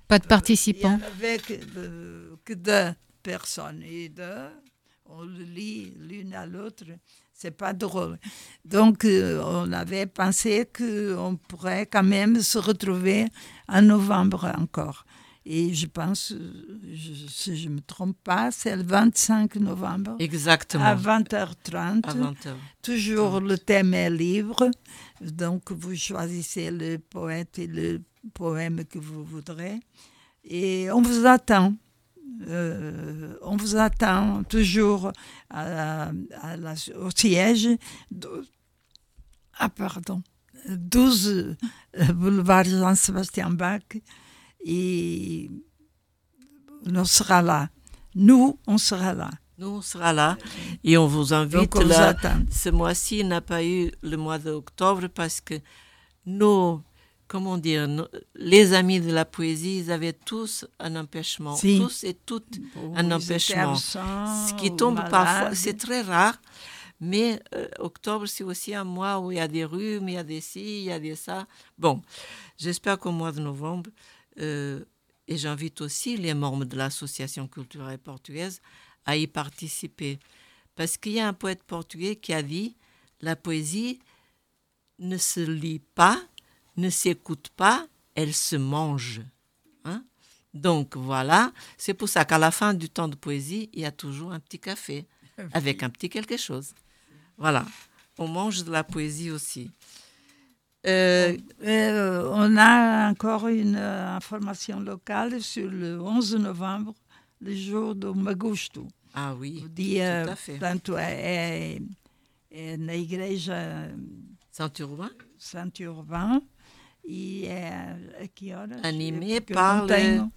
Pas de il n'y participants. avait que, de- que deux personnes. Et deux, on le lit l'une à l'autre. C'est pas drôle. Donc, euh, on avait pensé qu'on pourrait quand même se retrouver en novembre encore. Et je pense, euh, je- si je ne me trompe pas, c'est le 25 novembre Exactement. à 20h30. À 20h. Toujours le thème est libre. Donc, vous choisissez le poète et le poème que vous voudrez. Et on vous attend. Euh, on vous attend toujours au siège. ah, pardon. 12 euh, boulevard Jean-Sébastien Bach. Et on sera là. Nous, on sera là. Nous, on sera là et on vous invite. On là. Ce mois-ci n'a pas eu le mois d'octobre parce que nos, comment dire, nos- les amis de la poésie, ils avaient tous un empêchement. Si. Tous et toutes un empêchement. absents Ce qui tombe parfois, c'est très rare. Mais euh, octobre, c'est aussi un mois où il y a des rhumes, il y a des ci, il y a des ça. Bon, j'espère qu'au mois de novembre, euh, et j'invite aussi les membres de l'association culturelle portugaise à y participer. Parce qu'il y a un poète portugais qui a dit, la poésie ne se lit pas, ne s'écoute pas, elle se mange. Hein? Donc voilà, c'est pour ça qu'à la fin du temps de poésie, il y a toujours un petit café <laughs> avec un petit quelque chose. Voilà, on mange de la poésie aussi. Euh, Euh, on a encore une euh, information locale sur le 11 novembre, le jour do Magusto. Ah oui, O dia, tout à fait. portanto, é, é na igreja Saint-Urbain, Santo Urbano e é a que horas? Animé eu par tenho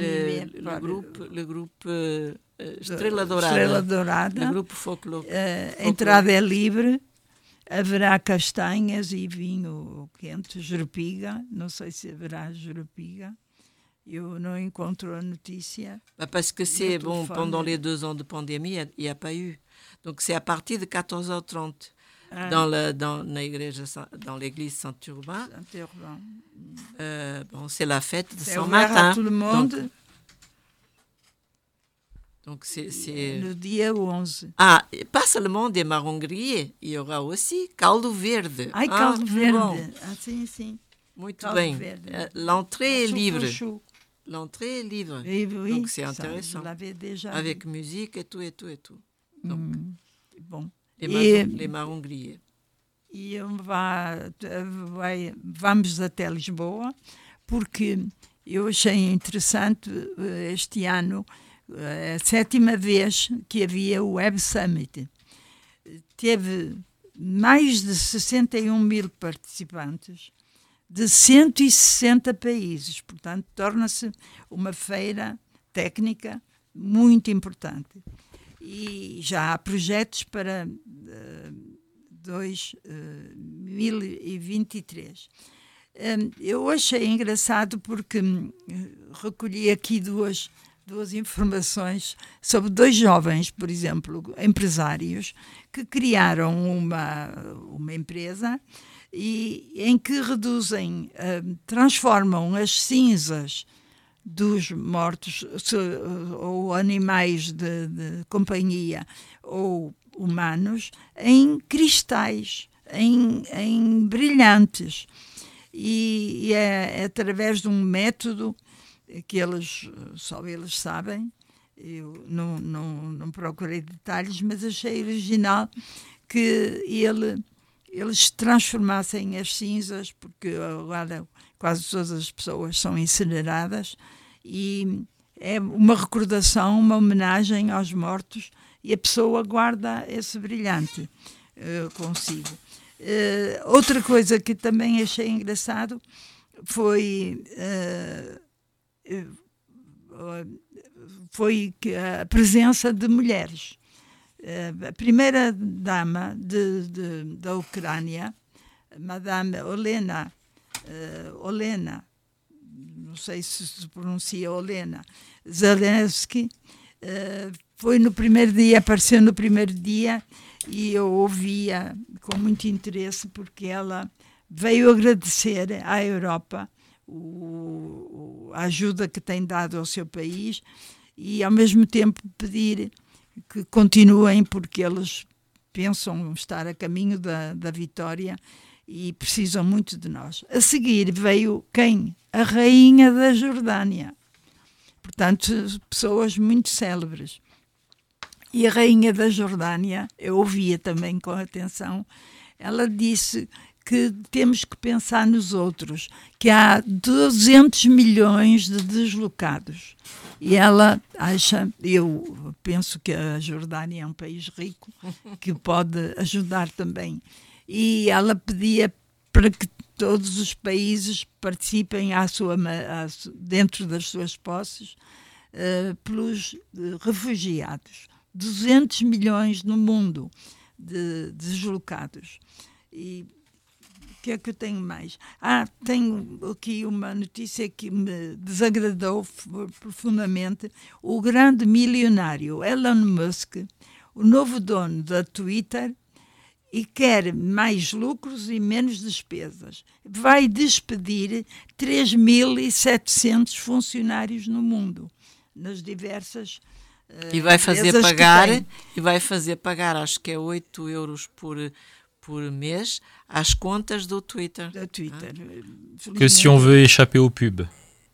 le, le par groupe, le groupe euh, Estrela Dourada. Estrela Dourada. Le groupe folklore. Eh, a entrada é livre, haverá castanhas e vinho quente, jerupiga. Não sei se haverá jerupiga. Eu não encontro a notícia. Parce que c'est, Le bon, pendant les deux ans de pandémie, il n'y a, pas eu. Donc c'est à partir de 14h30 Ah, dans, le, l'église Saint-Urbain. Saint-Urbain. Euh, bon, c'est la fête de Saint Martin. a tout le monde Donc c'est, c'est- no dia 11. Ah, pas seulement des marrons grillés, il y aura aussi caldo verde. Ai, Ah, caldo verde. bom. Ah, sim, sim. Muito Caldo bem. verde. Euh, L'entrée est chou. L'entrée est libre. Oui, Donc c'est ça, intéressant. Je l'avais déjà Avec musique et tout et tout et tout. vu. donc. Hum, Bom. Les, Et- marrons, les marrons grillés. E vá, vai, vamos até Lisboa, porque eu achei interessante eh, este ano, eh, a sétima vez que havia o Web Summit. Teve mais de 61 mil participantes de 160 países, portanto, torna-se uma feira técnica muito importante. E já há projetos para eh, 2023. Hum, eu achei engraçado porque recolhi aqui duas, duas informações sobre dois jovens, por exemplo, empresários, que criaram uma, uma empresa e em que reduzem, hum, transformam as cinzas dos mortos se- ou animais de, de companhia ou humanos em cristais, em, em brilhantes. E, e é, é através de um método que eles, só eles sabem, eu não, não, não procurei detalhes, mas achei original que ele, eles transformassem as cinzas, porque agora quase todas as pessoas são incineradas, e é uma recordação, uma homenagem aos mortos, e a pessoa guarda esse brilhante eh, consigo. Eh, outra coisa que também achei engraçado foi eh, foi a presença de mulheres. Eh, a primeira dama de, de- da Ucrânia, Madame Olena, eh, Olena, não sei se se pronuncia Olena, Zelensky, eh, foi no primeiro dia, apareceu no primeiro dia e eu ouvia com muito interesse porque ela veio agradecer à Europa o- a ajuda que tem dado ao seu país e ao mesmo tempo pedir que continuem porque eles pensam estar a caminho da, da vitória e precisam muito de nós. A seguir veio quem? A rainha da Jordânia. Portanto, pessoas muito célebres. E a rainha da Jordânia, eu ouvia também com atenção, ela disse que temos que pensar nos outros, que há 200 milhões de deslocados. E ela acha, eu penso que a Jordânia é um país rico, que pode ajudar também. E ela pedia para que todos os países participem à sua, à dentro das suas posses eh, pelos eh, refugiados. 200 milhões no mundo de deslocados. E que é que eu tenho mais? Ah, tenho aqui uma notícia que me desagradou profundamente. O grande milionário Elon Musk, o novo dono da Twitter, e quer mais lucros e menos despesas. Vai despedir 3.700 funcionários no mundo, nas diversas. eh, E vai fazer empresas que pagar, e vai fazer pagar, acho que é 8 euros por, por mês, às contas do Twitter. Twitter. Que si on veut échapper aux pubs.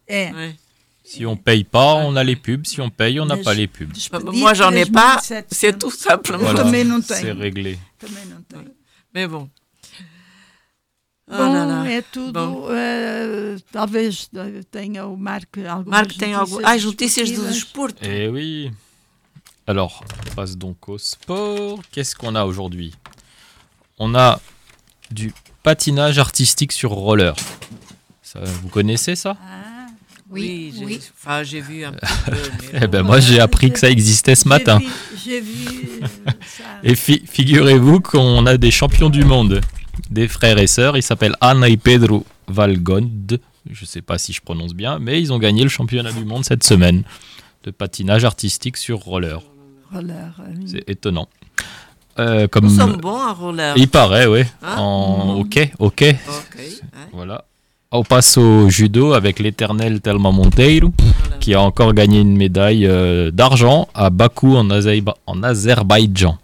É. Ouais. Si on paye pas, on a les pubs. Si on paye, on n'a pas les pubs. despedir Moi, j'en ai pas, 3.700. c'est tout simplement. Voilà. não c'est réglé. Não. Mais bon. Oh Bom, là là. é tudo. Eh, talvez eh, tenha o Marco algumas Marc tem algo. Ah, as notícias do desporto. Eh oui. Alors, on passe donc au sport. Qu'est-ce qu'on a aujourd'hui? On a du patinage artistique sur roller. Ça, vous connaissez ça? Ah, Oui, j'ai oui. enfin, j'ai vu un petit peu. <laughs> mais Eh ben moi j'ai appris que ça existait ce matin. J'ai vu, j'ai vu, euh, ça. Et fi- figurez-vous qu'on a des champions du monde, des frères et sœurs. Ils s'appellent Ana et Pedro Valgond. Je sais pas si je prononce bien, mais ils ont gagné le championnat du monde cette semaine de patinage artistique sur roller. roller, euh, oui. C'est étonnant. Euh, comme Nous sommes bons à roller. il paraît, oui. Hein? En Mhm. hockey, ok. Ok. hein. Voilà. On passe au judo avec l'éternel Telma Monteiro, Voilà. qui a encore gagné une médaille euh, d'argent à Bakou en, Azerba- en Azerbaïdjan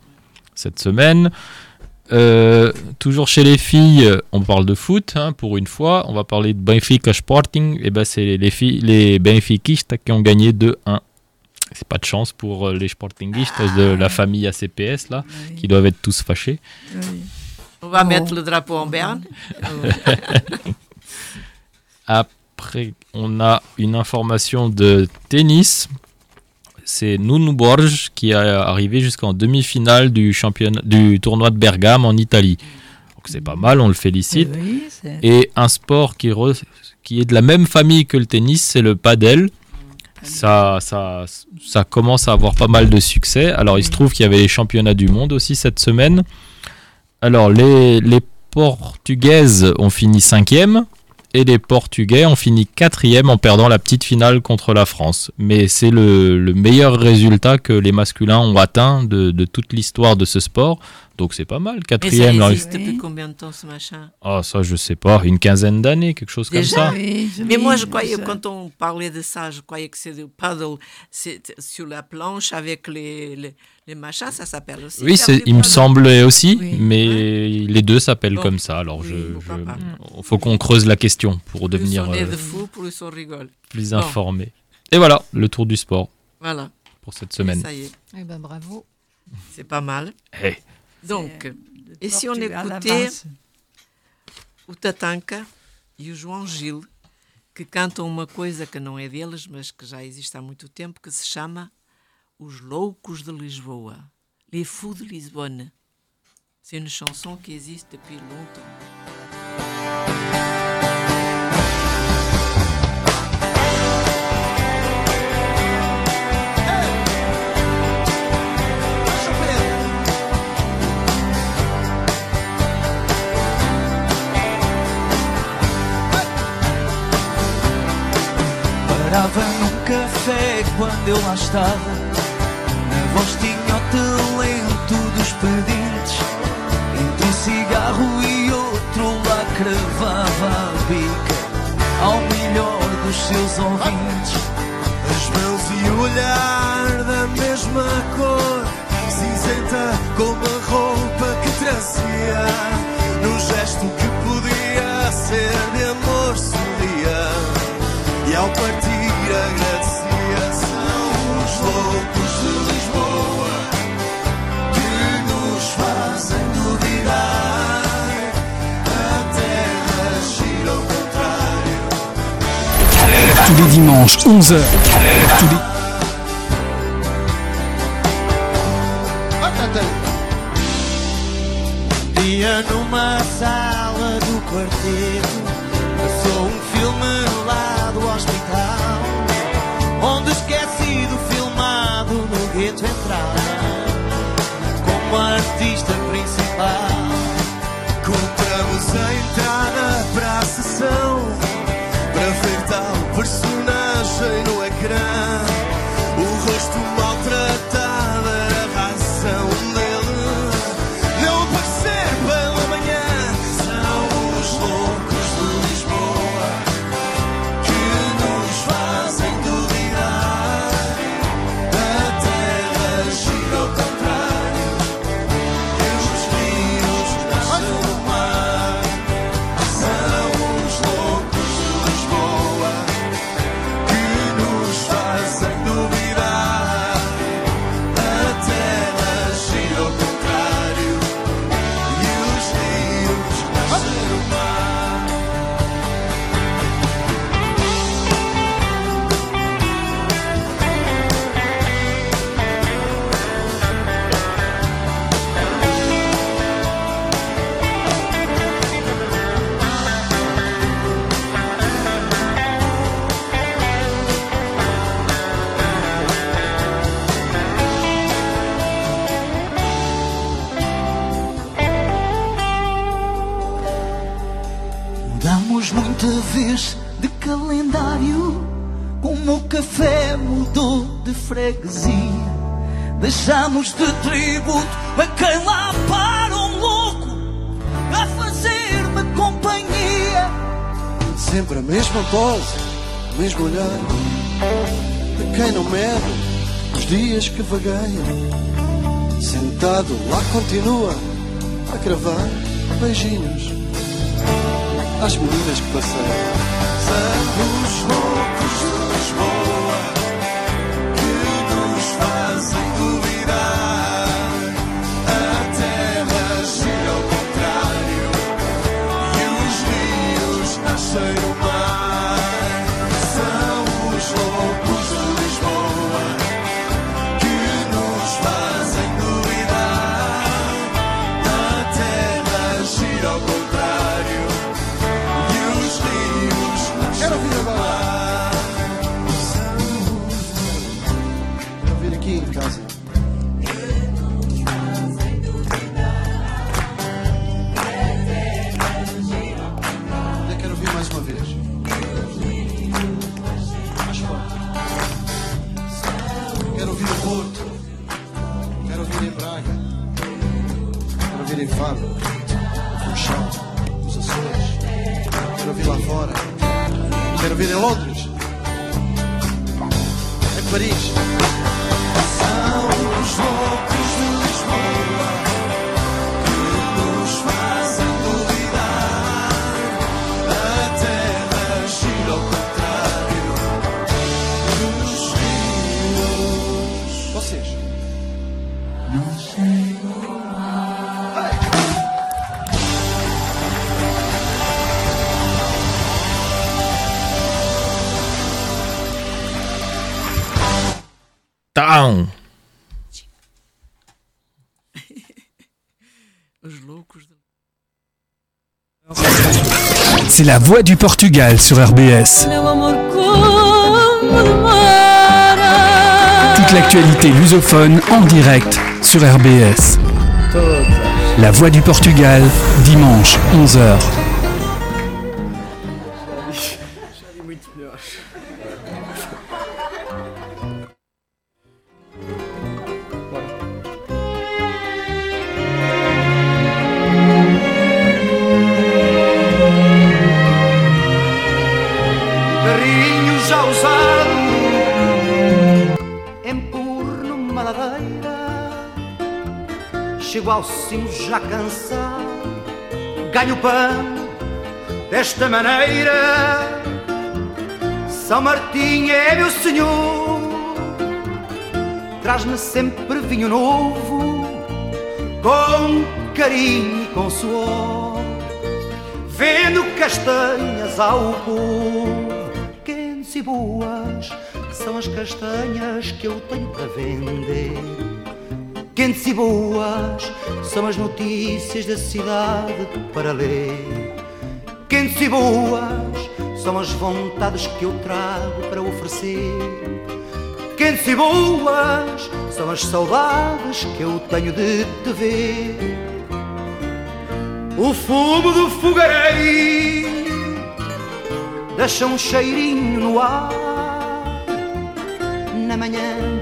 cette semaine. Euh, toujours chez les filles, on parle de foot hein, pour une fois. On va parler de Benfica Sporting. Et ben c'est les filles, les Benfiquistes qui ont gagné 2-1. C'est pas de chance pour euh, les Sportingistes de la famille ACPS là, Oui, qui doivent être tous fâchés. oui. On va Oh. mettre le drapeau en berne. <laughs> Après, on a une information de tennis. C'est Nuno Borges qui est arrivé jusqu'en demi-finale du, championnat, du tournoi de Bergame en Italie. Donc c'est pas mal, on le félicite. Oui, c'est- Et un sport qui, re- qui est de la même famille que le tennis, c'est le padel. Ça, ça, ça commence à avoir pas mal de succès. Alors il se trouve qu'il y avait les championnats du monde aussi cette semaine. Alors les, les Portugaises ont fini cinquième et les Portugais ont fini quatrième en perdant la petite finale contre la France. Mais c'est le, le meilleur résultat que les masculins ont atteint de, de toute l'histoire de ce sport. Donc c'est pas mal, Mais ça quatrième. les- existe depuis combien de temps ce machin? Ah ça je sais pas, une quinzaine d'années, quelque chose comme ça. oui, Mais moi, je croyais, ça- quand on parlait de ça, je croyais que c'est du paddle c'est sur la planche avec les, les, les machins, ça s'appelle aussi. Oui, il me semblait aussi, Oui. mais les deux s'appellent Bon. comme ça. Alors, Oui, je, pourquoi je- pas. faut qu'on creuse la question pour Plus devenir on est euh, de fou, plus on rigole. plus Bon. informé. Et voilà, le tour du sport Voilà, pour cette semaine. ça y est, Eh ben bravo. c'est pas mal. Eh, Donc, le et si on écoutait avance. o Tatanka e o João Gil, que cantam uma coisa que não é deles, mas que já existe há muito tempo, que se chama Os Loucos de Lisboa. Les Fous de Lisbonne. C'est une chanson qui existe depuis longtemps. Parava num café quando eu lá estava voz tinha o talento dos pedintes Entre um cigarro e outro lá cravava a bica. Ao melhor dos seus ouvintes. As mãos e o olhar da mesma cor. Cinzenta como a roupa que trazia. Num gesto que podia ser de amor sorria E ao partir agradecia Tous les dimanches, 11h. Tous les... Dia numa sala do quarteto Passou um filme lá do hospital Onde esquecido filmado no gueto entrava Como artista principal Compramos a entrada para grande. De tributo a quem lá para um louco a fazer-me companhia. Sempre a mesma pose, o mesmo olhar. De quem não mede os dias que vagueia. Sentado lá continua a cravar beijinhos às meninas que passeiam. Somos la voix du Portugal sur RBS. Toute l'actualité lusophone en direct sur RBS. La voix du Portugal, dimanche 11h. Cimo já cansado Ganho pão desta maneira. São Martinho é meu senhor Traz-me sempre vinho novo Com carinho e com suor. Vendo castanhas ao povo Quentes e boas São as castanhas que eu tenho para vender Quentes e boas São as notícias da cidade para ler. Quentes e boas São as vontades que eu trago para oferecer. Quentes e boas São as saudades que eu tenho de te ver. O fumo do fogareiro deixa um cheirinho no ar. Na manhã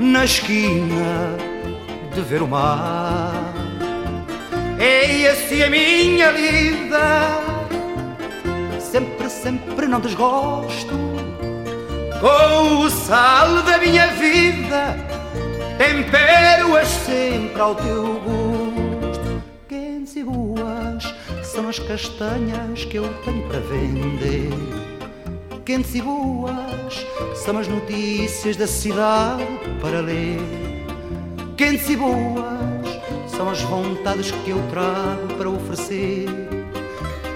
na esquina de ver o mar. É assim a minha vida, sempre, sempre não desgosto. Com o sal da minha vida, tempero-as sempre ao teu gosto quentes e boas são as castanhas que eu tenho para vender. Quentes e boas são as notícias da cidade para ler. Quentes e boas são as vontades que eu trago para oferecer.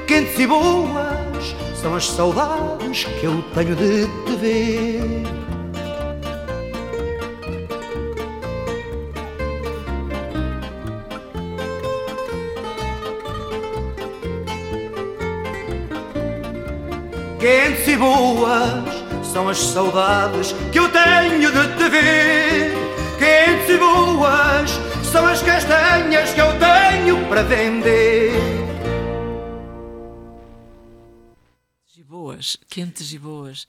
Quentes e boas são as saudades que eu tenho de te ver. Quentes e boas são as saudades que eu tenho de te ver. Quentes e boas são as castanhas que eu tenho para vender. Boas, quentes e boas.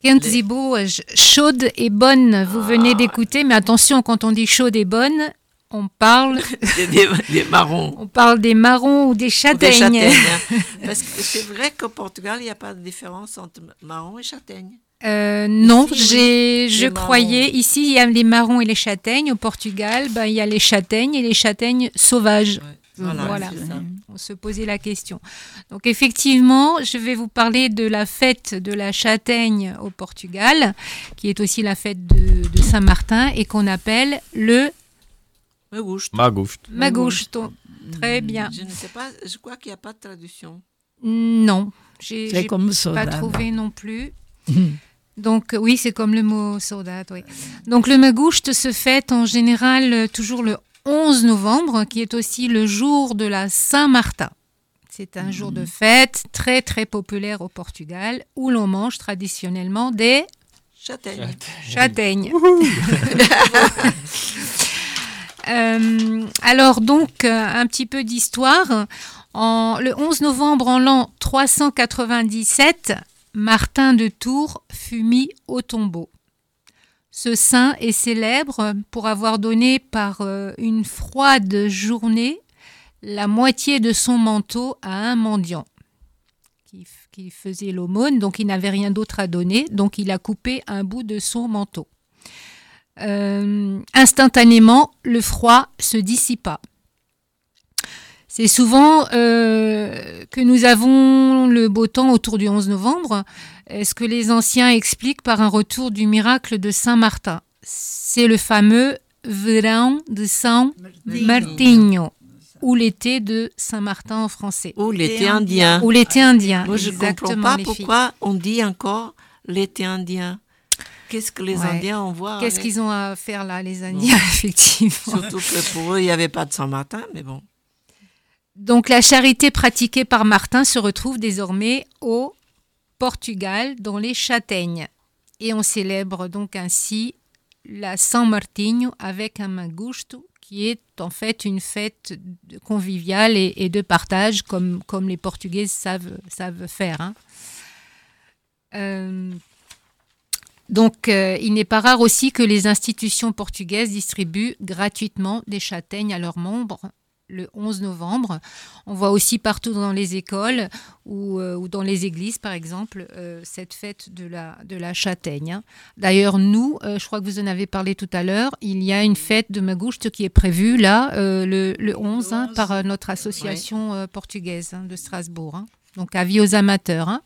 Quentes Les- et boas, chaude et bonne, vous venez d'écouter, mais attention, quand on dit chaude et bonne, on parle, <laughs> Des, marrons. on parle des marrons ou des ou des châtaignes. châtaignes. hein. <laughs> Parce que c'est vrai qu'au Portugal, il n'y a pas de différence entre marron et châtaigne. Euh, non, j'ai, je croyais, ici il y a les marrons et les châtaignes, au Portugal, ben, il y a les châtaignes et les châtaignes sauvages. Voilà. On se posait la question. Donc effectivement, je vais vous parler de la fête de la châtaigne au Portugal, qui est aussi la fête de, de Saint-Martin et qu'on appelle le Me gusta. Magoust. Magosto. Très bien. Je ne sais pas, je crois qu'il n'y a pas de traduction. Non, j'ai pas trouvé non plus. Donc euh, oui, c'est comme le mot saudade, oui. Donc le Magoucht se fête en général euh, toujours le 11 novembre, qui est aussi le jour de la Saint-Martin. C'est un jour de fête très très populaire au Portugal, où l'on mange traditionnellement des Châtaigne. châtaignes. <laughs> Euh, alors donc, euh, un petit peu d'histoire. En, le 11 novembre en l'an 397, Martin de Tours fut mis au tombeau. Ce saint est célèbre pour avoir donné par euh, une froide journée la moitié de son manteau à un mendiant qui, faisait l'aumône, donc il n'avait rien d'autre à donner, donc il a coupé un bout de son manteau. Euh, instantanément, le froid se dissipa. C'est souvent euh, que nous avons le beau temps autour du 11 novembre, ce que les anciens expliquent par un retour du miracle de Saint Martin? C'est le fameux verão de São Martinho, ou l'été de Saint Martin en français. Ou l'été indien. Ou l'été indien. Moi, je ne comprends exactement, pas pourquoi on dit encore l'été indien. Qu'est-ce que les Ouais. Indiens ont voir Qu'est-ce avec- qu'ils ont à faire là, les Indiens, <laughs> effectivement Surtout que pour eux, il n'y avait pas de Saint-Martin, mais bon. Donc la charité pratiquée par Martin se retrouve désormais au Portugal, dans les châtaignes. Et on célèbre donc ainsi la San Martinho avec un magusto, qui est en fait une fête conviviale et, et de partage, comme, comme les Portugais savent, savent faire. hein. Euh, donc, euh, il n'est pas rare aussi que les institutions portugaises distribuent gratuitement des châtaignes à leurs membres le 11 novembre. On voit aussi partout dans les écoles ou, euh, ou dans les églises, par exemple, euh, cette fête de la, de la châtaigne. hein. D'ailleurs, nous, euh, je crois que vous en avez parlé tout à l'heure, il y a une fête de Magouste qui est prévue là, le, le 11, hein, par notre association portugaise hein, de Strasbourg. hein. Donc, avis aux amateurs.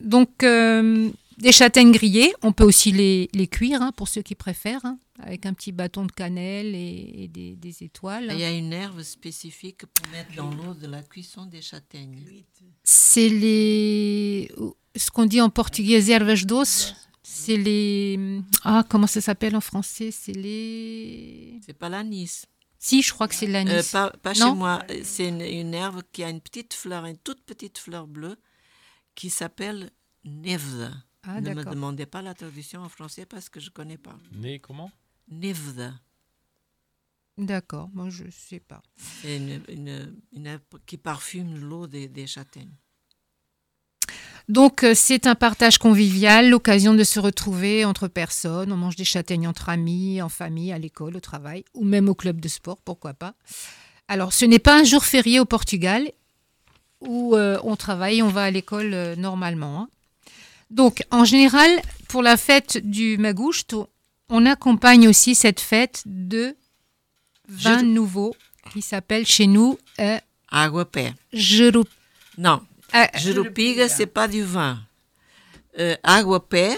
Euh, donc, euh, des châtaignes grillées, on peut aussi les, les cuire hein, pour ceux qui préfèrent, hein, avec un petit bâton de cannelle et, et des, des étoiles. Il y a une herbe spécifique pour mettre dans l'eau de la cuisson des châtaignes. C'est les. Ce qu'on dit en portugais, ervas doces. C'est les. Ah, comment ça s'appelle en français? C'est les. C'est pas l'anis. Si, je crois que c'est de l'anis. Euh, pas pas chez moi. C'est une, une herbe qui a une petite fleur, une toute petite fleur bleue, qui s'appelle nevda. Ah, ne me d'accord. demandez pas la traduction en français parce que je ne connais pas. Né comment? Nevda. D'accord, moi je sais pas. C'est une, une, qui parfume l'eau des, des châtaignes. Donc, euh, c'est un partage convivial, l'occasion de se retrouver entre personnes. On mange des châtaignes entre amis, en famille, à l'école, au travail, ou même au club de sport, pourquoi pas. Alors, ce n'est pas un jour férié au Portugal où euh, on travaille, on va à l'école euh, normalement. hein. Donc, en général, pour la fête du Magusto, on accompagne aussi cette fête de vin Je- nouveau qui s'appelle chez nous euh, Aguapé. Jerup. Non, Jurupiga, c'est pas du vin. Euh, Aguapé,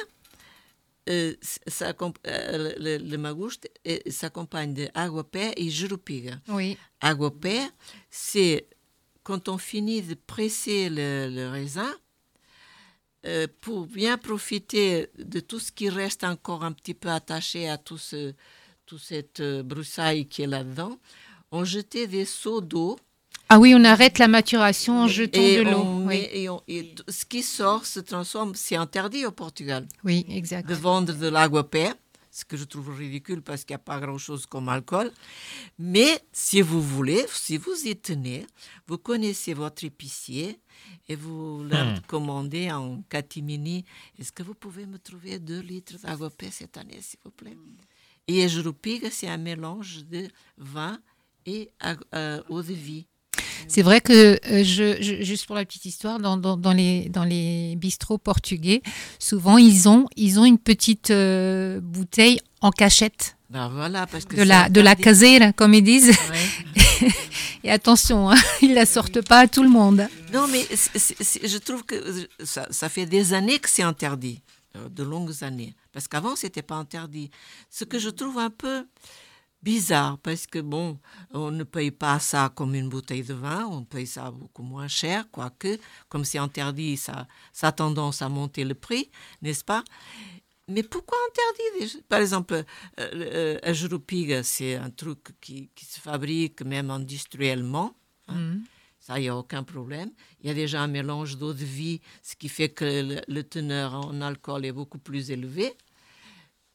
euh, ça euh, le, le magouste euh, s'accompagne de aguapé et jurupiga. oui, Aguapé, c'est quand on finit de presser le, le raisin, euh, pour bien profiter de tout ce qui reste encore un petit peu attaché à tout ce, toute cette euh, broussaille qui est là-dedans, on jetait des seaux d'eau Ah oui, on arrête la maturation en jetant et, de l'eau. Oui. et on- et ce qui sort se transforme. C'est interdit au Portugal oui, exact. de vendre de l'aguapé. Ce que je trouve ridicule parce qu'il n'y a pas grand-chose comme alcool. Mais si vous voulez, si vous y tenez, vous connaissez votre épicier et vous leur Hmm. commandez en catimini, est-ce que vous pouvez me trouver deux litres d'agopé cette année, s'il vous plaît? Et Jurupiga, c'est un mélange de vin et euh, eau de vie. C'est vrai que, euh, je, je- juste pour la petite histoire, dans, dans- dans les, dans les bistrots portugais, souvent ils ont, ils ont une petite euh, bouteille en cachette Ben voilà, parce que de la, de la comme ils disent. Ouais. <laughs> Et attention, hein, <laughs> ils la sortent pas à tout le monde. Non, mais je trouve que euh, ça, ça fait des années que c'est interdit, de longues années. Parce qu'avant, c'était pas interdit. Ce que je trouve un peu bizarre, parce que bon, on ne paye pas ça comme une bouteille de vin, on paye ça beaucoup moins cher, quoique, comme c'est interdit, ça, ça a tendance à monter le prix, n'est-ce pas? Mais pourquoi interdire Par exemple, euh, euh, un jurupiga, c'est un truc qui, qui se fabrique même industriellement. hein. Mhm. Ça, il n'y a aucun problème. Il y a déjà un mélange d'eau de vie, ce qui fait que le, le teneur en alcool est beaucoup plus élevé.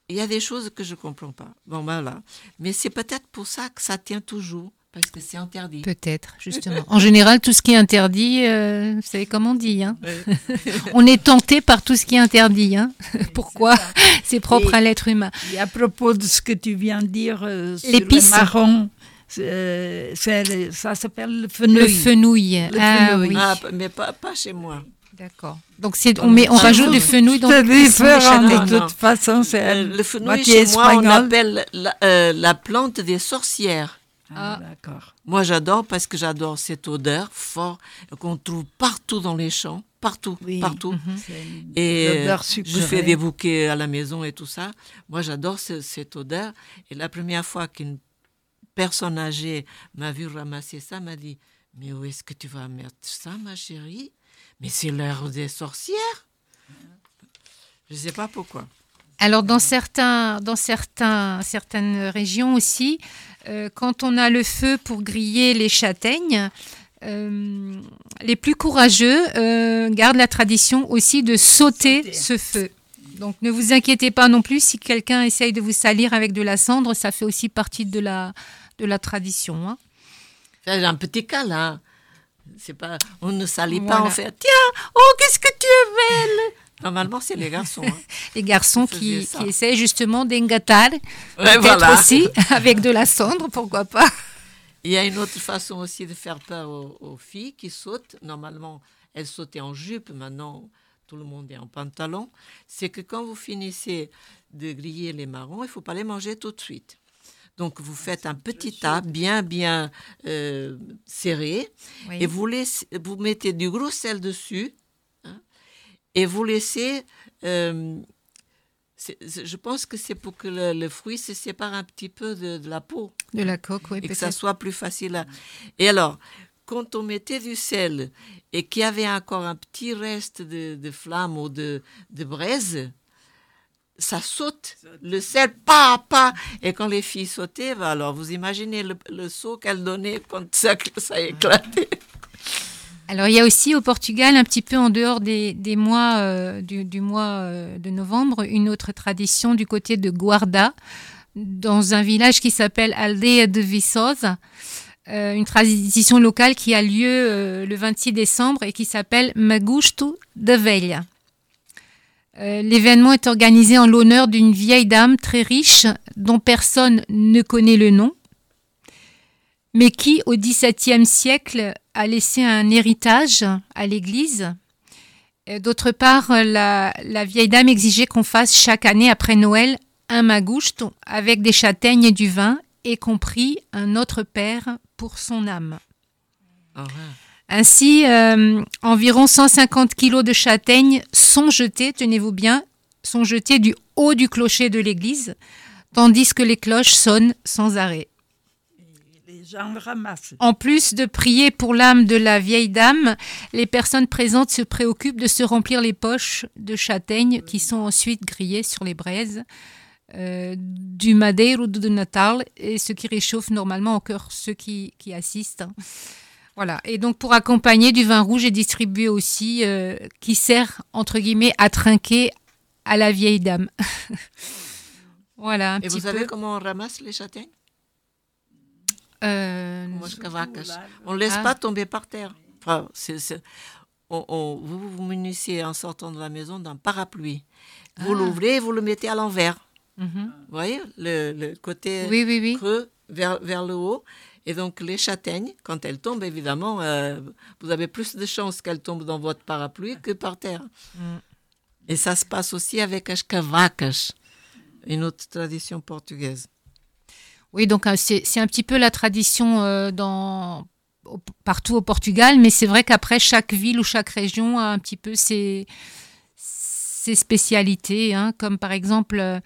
Il y a des choses que je ne comprends pas. Bon, ben voilà. Mais c'est peut-être pour ça que ça tient toujours, parce que c'est interdit. Peut-être, justement. En général, tout ce qui est interdit, euh, vous savez comment on dit. Hein <laughs> on est tenté par tout ce qui est interdit. Hein Pourquoi? C'est propre Et- à l'être humain. Et à propos de ce que tu viens de dire euh, sur L'épice. le marron, c'est- c'est le- ça s'appelle le fenouil. Le fenouil. Le ah fenouil. oui. Ah, mais pas, pas chez moi. D'accord. Donc c'est, on met, on rajoute du fenouil dans différent de toute façon. C'est Euh, le fenouil, chez moi, on espagnol. appelle la, euh, la plante des sorcières. Ah, d'accord. Moi, j'adore parce que j'adore cette odeur fort qu'on trouve partout dans les champs, partout, Oui. partout. Une Et euh, je fais des bouquets à la maison et tout ça. Moi, j'adore ce- cette odeur. Et la première fois qu'une personne âgée m'a vu ramasser ça, m'a dit Mais où est-ce que tu vas mettre ça, ma chérie? Mais c'est l'heure des sorcières. Je ne sais pas pourquoi. Alors dans certains, dans certains, certaines régions aussi, euh, quand on a le feu pour griller les châtaignes, euh, les plus courageux euh, gardent la tradition aussi de sauter, Sauter. ce feu. Donc ne vous inquiétez pas non plus si quelqu'un essaye de vous salir avec de la cendre, ça fait aussi partie de la, de la tradition. hein. Fais un petit câlin. C'est pas, on ne salit pas, Voilà. on fait Tiens, oh, qu'est-ce que tu es belle Normalement, c'est les garçons. hein. <laughs> Les garçons qui, essayent justement d'engatar, peut-être voilà. aussi <laughs> avec de la cendre, pourquoi pas. Il y a une autre façon aussi de faire peur aux, aux filles qui sautent. Normalement, elles sautaient en jupe, maintenant tout le monde est en pantalon. C'est que quand vous finissez de griller les marrons, il ne faut pas les manger tout de suite. Donc vous faites un petit tas bien bien euh, serré Oui. et vous, laissez, vous mettez du gros sel dessus hein, et vous laissez... euh, je pense que c'est pour que le, le fruit se sépare un petit peu de- de la peau De la coque, oui, et que ça soit plus facile à... Et alors, quand on mettait du sel et qu'il y avait encore un petit reste de, de flamme ou de, de braise, ça saute. Le sel, pas, pas. Et quand les filles sautaient, ben alors vous imaginez le, le saut qu'elles donnaient quand ça, ça éclatait. Alors il y a aussi au Portugal, un petit peu en dehors des, des mois euh, du, du mois euh, de novembre, une autre tradition du côté de Guarda, dans un village qui s'appelle Aldeia de Viçosa, euh, une tradition locale qui a lieu le 26 décembre et qui s'appelle Magusto de Velha. Euh, L'événement est organisé en l'honneur d'une vieille dame très riche dont personne ne connaît le nom, mais qui, au XVIIe siècle, a laissé un héritage à l'Église. Euh, D'autre part, la, vieille dame exigeait qu'on fasse chaque année après Noël un magouste avec des châtaignes et du vin, y compris un autre père pour son âme. Ainsi, euh, environ 150 kilos de châtaignes sont jetés, tenez-vous bien, sont jetés du haut du clocher de l'église, tandis que les cloches sonnent sans arrêt. Les gens ramassent. En plus de prier pour l'âme de la vieille dame, les personnes présentes se préoccupent de se remplir les poches de châtaignes qui sont ensuite grillées sur les braises euh, du Madeira ou de Natal, et ce qui réchauffe normalement encore ceux qui, qui assistent. Voilà. Et donc pour accompagner du vin rouge est distribué aussi, euh, qui sert entre guillemets à trinquer à la vieille dame. <laughs> Voilà, un Et petit vous savez comment on ramasse les châtaignes? Euh. On ne laisse Ah. pas tomber par terre. Enfin, c'est- c'est- on- on- vous vous munissez en sortant de la maison d'un parapluie. Vous Ah. l'ouvrez et vous le mettez à l'envers. mhm. Vous voyez, le, le côté Oui, oui, oui. creux vers, vers le haut. Et donc, les châtaignes, quand elles tombent, évidemment, euh, vous avez plus de chances qu'elles tombent dans votre parapluie que par terre. Mm. Et ça se passe aussi avec as cavacas, une autre tradition portugaise. Oui, donc euh, c'est un petit peu la tradition euh, dans, au- partout au Portugal, mais c'est vrai qu'après, chaque ville ou chaque région a un petit peu ses, ses spécialités, hein, comme par exemple à,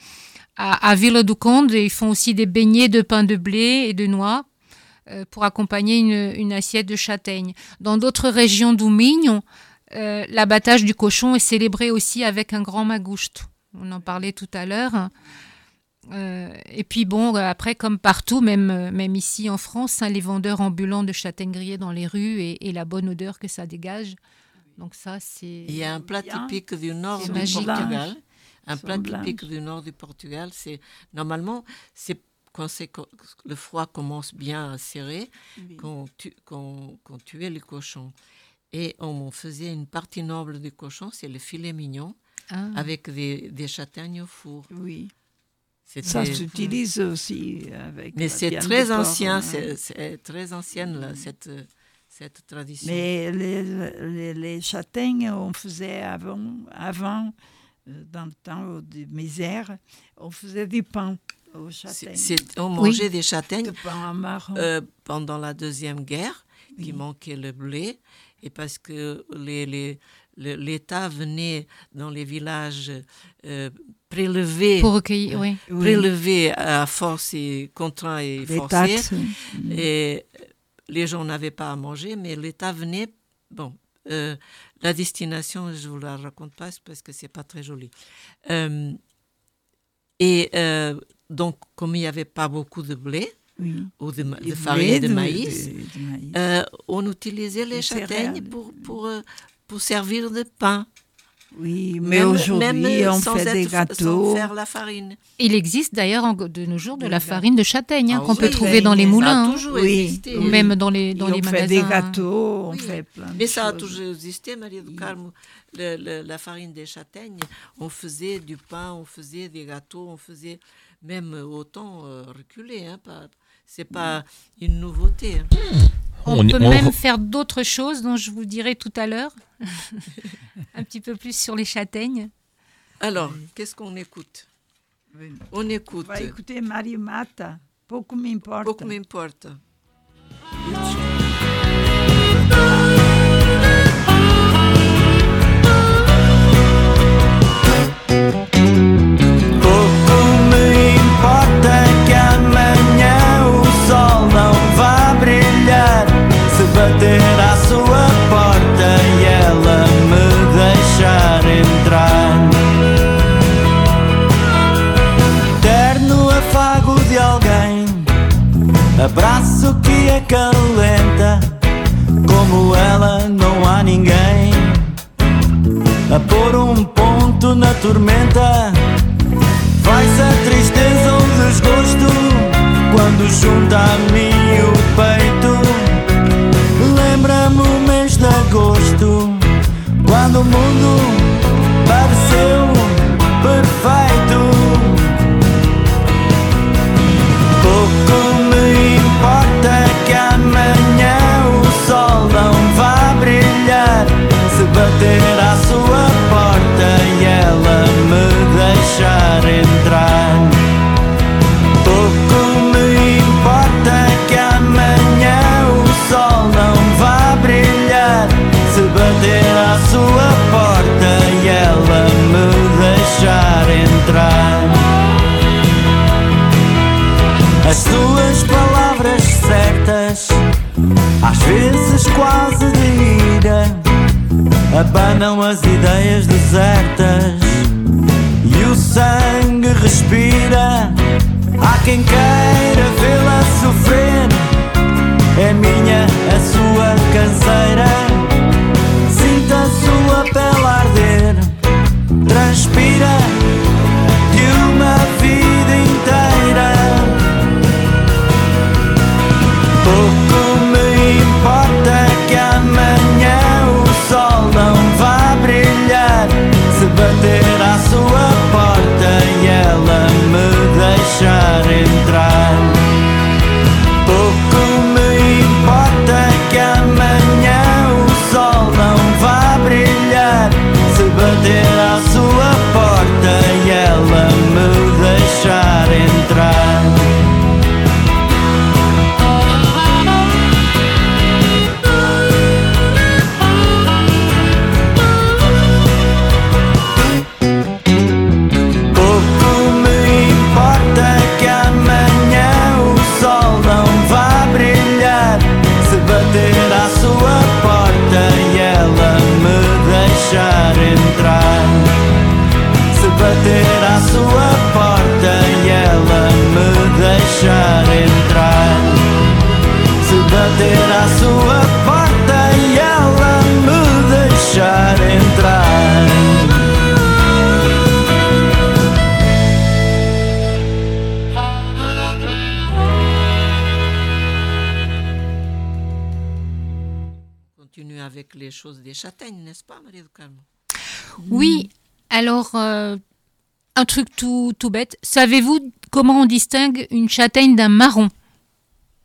à Vila do Conde, ils font aussi des beignets de pain de blé et de noix pour accompagner une, une assiette de châtaigne. Dans d'autres régions du Minho, euh, l'abattage du cochon est célébré aussi avec un grand magouste. On en parlait tout à l'heure. Euh, et puis bon, euh, après, comme partout, même, euh, même ici en France, hein, les vendeurs ambulants de châtaignes grillées dans les rues et, et la bonne odeur que ça dégage. Donc ça, c'est... Il y a un plat typique du nord du magique. Portugal. Un plat typique du nord du Portugal, c'est normalement c'est quand le froid commence bien à serrer, qu'on tu, qu'on- tuait le cochon. Et on faisait une partie noble du cochon, c'est le filet mignon, Ah. avec des, des châtaignes au four. Oui. Ça s'utilise aussi avec. Mais la c'est très porc, ancien, hein. très ancienne là, cette, cette tradition. Mais les, les, les châtaignes, on faisait avant, avant dans le temps de misère, on faisait du pain aux châtaignes. On Oui. mangeait des châtaignes De pain marron. euh, pendant la Deuxième Guerre, qui manquait le blé, et parce que les, les- le- l'État venait dans les villages euh, prélever, Pour recueillir, oui. Oui. prélever à force et contraint et les forcé, taxes. et les gens n'avaient pas à manger, mais l'État venait. Bon, euh, la destination, je ne vous la raconte pas parce que c'est pas très joli. Euh, et euh, donc, comme il n'y avait pas beaucoup de blé Oui. ou de, farine de maïs, de- maïs. euh, on utilisait les châtaignes céréales. pour, pour, pour servir de pain. Oui, mais aujourd'hui, on sans fait des gâteaux. Sans faire la farine. Il existe d'ailleurs de nos jours de la farine de châtaigne hein, Ah qu'on oui, peut trouver dans les moulins. Ça a hein. toujours Oui, existé. ou oui. même dans les, dans Et les on magasins. fait des gâteaux, on Oui. fait plein de Mais ça a toujours existé, Maria do Carmo. Le- le- la farine des châtaignes, on faisait du pain, on faisait des gâteaux, on faisait même autant euh, reculé. Hein, pas, c'est pas une nouveauté. hein. On, On- peut on- même faire d'autres choses dont je vous dirai tout à l'heure. <laughs> un petit peu plus sur les châtaignes. Alors, qu'est-ce qu'on écoute? On écoute. On va écouter Mario Mata. Pouco me importa. Pouco me importa. A pôr um ponto na tormenta. Faz a tristeza ou desgosto quando junta a mim o peito. Lembra-me o mês de agosto, quando o mundo pareceu perfeito. Pouco me importa que amanhã o sol não vá brilhar Se bater as suas palavras certas, às vezes quase de ira, abanam as ideias desertas e o sangue respira. Há quem queira vê-la sofrer, é minha a sua canseira. ela me deixar entrar. Bater à sua porta e ela me deixar entrar. Continue avec les choses des châtaignes, n'est-ce pas, Marie de Carme Oui, alors, euh, un truc tout, tout bête. Savez-vous comment on distingue une châtaigne d'un marron?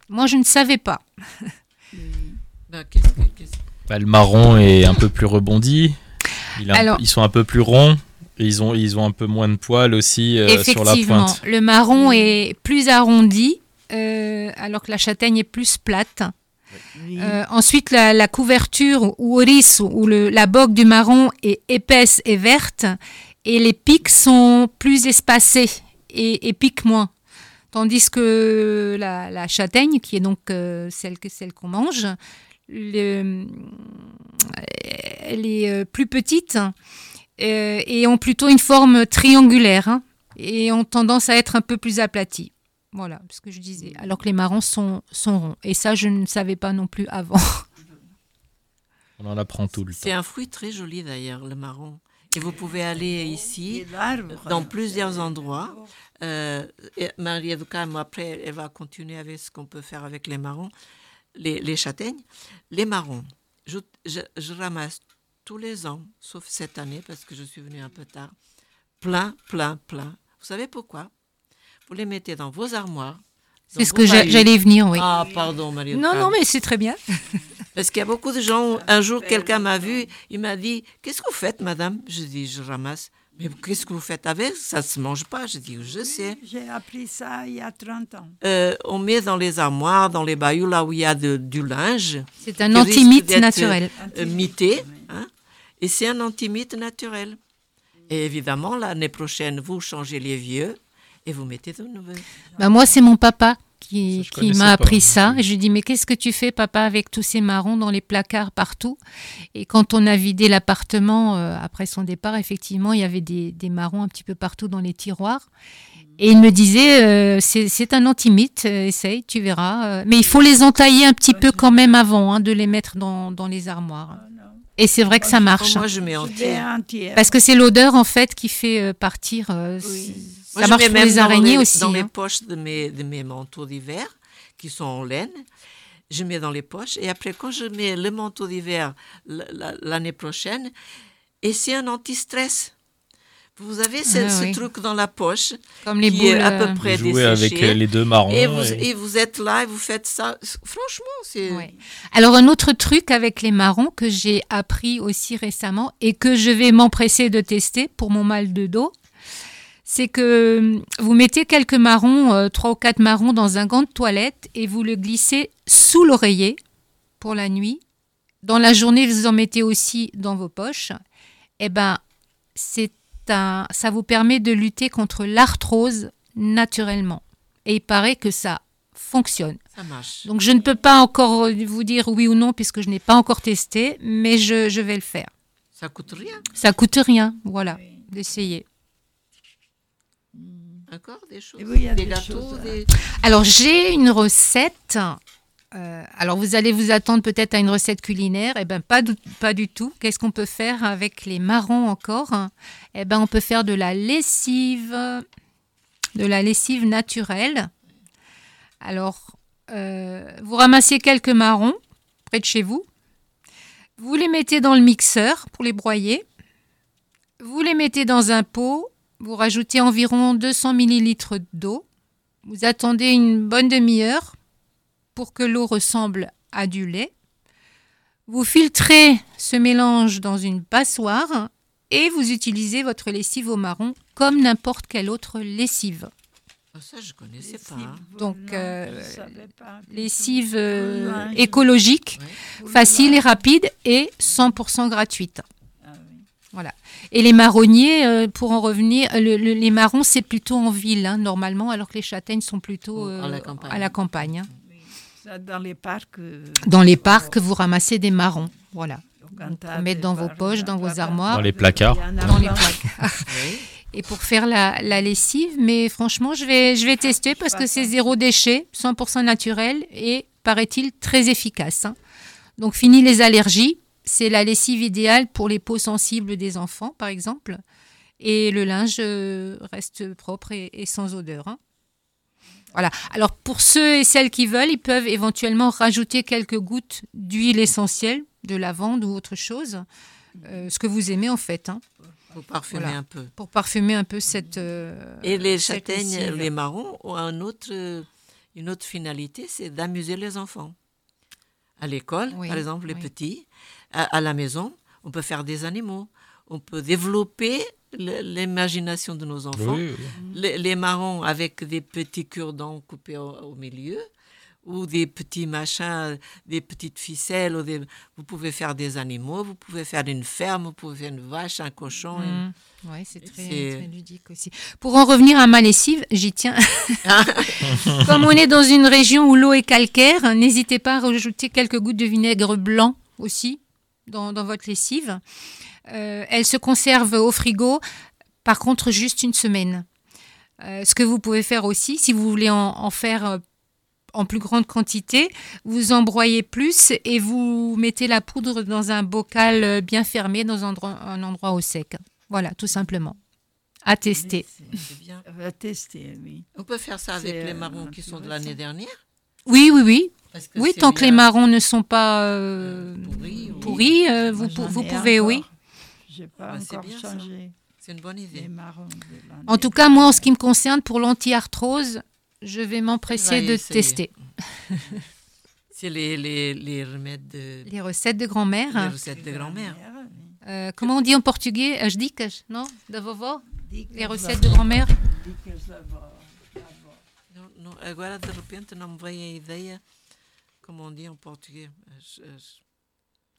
Moi, je ne savais pas. <laughs> Ben, que- Bah, le marron est un peu plus rebondi. Il un- ils sont un peu plus ronds. Et ils ont, ils ont un peu moins de poils aussi euh, sur la Effectivement, pointe. le marron est plus arrondi, euh, alors que la châtaigne est plus plate. Oui. Euh, ensuite, la, la couverture ou oris ou le, la bogue du marron est épaisse et verte, et les pics sont plus espacés et, et piquent moins. Tandis que la, la châtaigne, qui est donc euh, celle que celle qu'on mange, le- elle est euh, plus petite euh, et ont plutôt une forme triangulaire hein, et ont tendance à être un peu plus aplaties. Voilà ce que je disais. Alors que les marrons sont, sont ronds. Et ça, je ne savais pas non plus avant. <laughs> On en apprend tout le C'est temps. un fruit très joli d'ailleurs, le marron. Et vous pouvez aller ici, dans plusieurs endroits. Euh, Carmo, après, elle va continuer avec ce qu'on peut faire avec les marrons, les, les châtaignes. Les marrons, je, je- je ramasse tous les ans, sauf cette année, parce que je suis venue un peu tard, plein, plein, plein. Vous savez pourquoi? Vous les mettez dans vos armoires. C'est ce que j'allais venir, oui. Ah, pardon, Maria do non, non, mais c'est très bien. <laughs> Parce qu'il y a beaucoup de gens. Un jour, quelqu'un m'a vu, il m'a dit Qu'est-ce que vous faites, madame? Je dis Je ramasse. Mais qu'est-ce que vous faites avec Ça? Ne se mange pas. Je dis Je sais. J'ai appris ça il y a 30 ans. Euh, on met dans les armoires, dans les bahuts, là où il y a de- du linge. C'est un antimite naturel. euh, mité. hein. et c'est un antimite naturel. Et évidemment, l'année prochaine, vous changez les vieux et vous mettez de nouveaux. Bah, moi, c'est mon papa qui, Ça, qui m'a appris ça. je lui dis, mais qu'est-ce que tu fais, papa, avec tous ces marrons dans les placards partout? Et quand on a vidé l'appartement, euh, après son départ, effectivement, il y avait des, des marrons un petit peu partout dans les tiroirs. Et il me disait, euh, c'est c'est un antimite, euh, essaye, tu verras. euh, mais il faut les entailler un petit peu quand même avant hein, de les mettre dans, dans les armoires. Et c'est vrai que ça marche. Moi, je mets entière. Parce que c'est l'odeur, en fait, qui fait euh, partir. euh, Oui. Moi, ça je marche mets pour même les dans araignées les- aussi. Dans les hein. poches de mes, de mes manteaux d'hiver, qui sont en laine, je mets dans les poches. Et après, quand je mets le manteau d'hiver l'année prochaine, et c'est un anti-stress. Vous avez ce, Ah ce oui. truc dans la poche, Comme les qui boules. est à euh, peu près Vous jouez avec euh, les deux marrons. Et vous, et- et vous êtes là et vous faites ça. Franchement, c'est. Ouais. Alors un autre truc avec les marrons que j'ai appris aussi récemment et que je vais m'empresser de tester pour mon mal de dos, c'est que hum, vous mettez quelques marrons, euh, trois ou quatre marrons dans un gant de toilette et vous le glissez sous l'oreiller pour la nuit. Dans la journée, vous en mettez aussi dans vos poches. Eh ben, c'est un, ça vous permet de lutter contre l'arthrose naturellement. Et il paraît que ça fonctionne. Ça marche. Donc je ne peux pas encore vous dire oui ou non puisque je n'ai pas encore testé, mais je, je vais le faire. Ça coûte rien? Ça coûte rien, voilà, d'essayer. D'accord Des choses. Et oui, il y a des des gâteaux. choses, des- Alors j'ai une recette. euh, alors vous allez vous attendre peut-être à une recette culinaire. Eh ben pas du, pas du tout. Qu'est-ce qu'on peut faire avec les marrons encore? Eh ben on peut faire de la lessive, de la lessive naturelle. Alors euh, vous ramassez quelques marrons près de chez vous. Vous les mettez dans le mixeur pour les broyer. Vous les mettez dans un pot. Vous rajoutez environ 200 ml d'eau Vous attendez une bonne demi-heure pour que l'eau ressemble à du lait. Vous filtrez ce mélange dans une passoire et vous utilisez votre lessive au marron comme n'importe quelle autre lessive. Ça, je connaissais pas. hein. Donc, euh, pas. lessive euh, écologique, facile et rapide et 100% gratuite. Ah. Voilà. Et les marronniers, euh, pour en revenir, le- le- les marrons, c'est plutôt en ville, hein, normalement, alors que les châtaignes sont plutôt À la euh, campagne. à la campagne, hein. Ça, dans les parcs. euh, Dans les parcs, vous ramassez des marrons. Voilà. mettre des dans vos poches, dans vos armoires. Dans les placards. il y en a Dans les plein. placards. Oui. <laughs> Et pour faire la, la lessive, mais franchement, je vais, je vais tester parce que c'est zéro déchet, 100% naturel et, paraît-il, très efficace. hein. Donc, fini les allergies. C'est la lessive idéale pour les peaux sensibles des enfants, par exemple. Et le linge euh, reste propre et, et sans odeur. hein. Voilà. Alors, pour ceux et celles qui veulent, ils peuvent éventuellement rajouter quelques gouttes d'huile essentielle, de lavande ou autre chose. euh, ce que vous aimez, en fait. hein Pour parfumer Voilà. un peu. pour parfumer un peu cette. euh, Et les cette châtaignes, lessive. les marrons ont un autre, une autre finalité, c'est d'amuser les enfants. À l'école, Oui, par exemple, les oui. petits, à, à la maison, on peut faire des animaux. On peut développer l'imagination de nos enfants. Oui, oui. Les, les marrons avec des petits cure-dents coupés au, au milieu ou des petits machins, des petites ficelles. ou des- Vous pouvez faire des animaux, vous pouvez faire une ferme, vous pouvez faire une vache, un cochon. une- Mm. C'est très, C'est- très ludique aussi. Pour en revenir à ma lessive, j'y tiens. <laughs> Comme on est dans une région où l'eau est calcaire, n'hésitez pas à rajouter quelques gouttes de vinaigre blanc aussi dans, dans votre lessive. Euh, elle se conserve au frigo, par contre juste une semaine. Euh, ce que vous pouvez faire aussi, si vous voulez en, en faire euh, en plus grande quantité, vous embroyez plus et vous mettez la poudre dans un bocal bien fermé, dans un endroit, un endroit au sec. Voilà, tout simplement. À tester. C'est- c'est bien. On va tester, oui. On peut faire ça avec les marrons qui sont de l'année dernière Oui, oui, oui. parce que Oui, tant que les marrons ne sont pas euh, euh, pourris, oui. euh, vous, pouvez, encore. oui. J'ai pas Ah, c'est encore changé C'est une bonne les idée. marrons. de En tout cas, moi, en ce qui me concerne, pour l'anti-arthrose, je vais m'empresser de essayer. tester <laughs> C'est les, les, les remèdes de les recettes de grand-mère. les recettes de grand-mère. Euh, comment on dit en portugais? As dicas, non? Da vovó Les Les recettes de grand-mère Não, não, agora, de repente, não me vem a ideia, como on dit en portugais. As- as-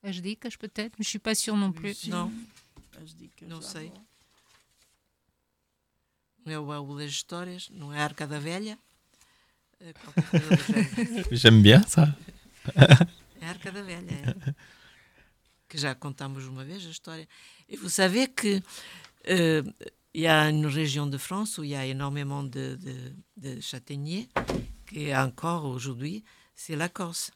As dicas, peut-être, mais je suis pas sûre non plus. Não, não sei. Não é o baú das histórias, não é a Arca da Velha. é. J'aime bien ça. É a Arca da Velha, é. que já contamos uma vez a história. Et vous savez que euh, il y a une région de France où il y a énormément de, de, de châtaigniers, qui est encore aujourd'hui, c'est la Corse.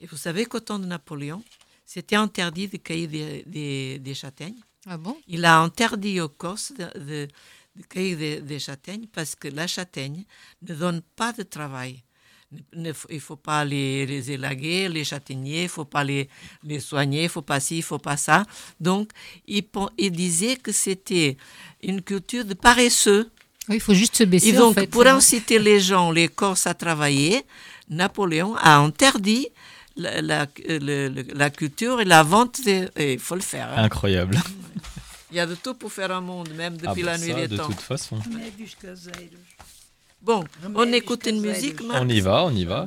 Et vous savez qu'au temps de Napoléon, c'était interdit de cueillir des, des, des châtaignes. Ah bon? Il a interdit aux Corses de, de- de cueillir des, des châtaignes parce que la châtaigne ne donne pas de travail. Ne- il ne faut pas les, les élaguer, les châtaigniers, il ne faut pas les, les soigner, il ne faut pas ci, il ne faut pas ça. Donc, il, disait que c'était une culture de paresseux. Oui, il faut juste se baisser. Et donc, en fait, pour hein. inciter les gens, les Corses à travailler, Napoléon a interdit la, culture et la vente. Il faut le faire. hein. Incroyable. Il y a de tout pour faire un monde, même Ah depuis bah la nuit ça, des de temps. toute façon. Bon, on écoute une musique, Marc, On y va, on y va.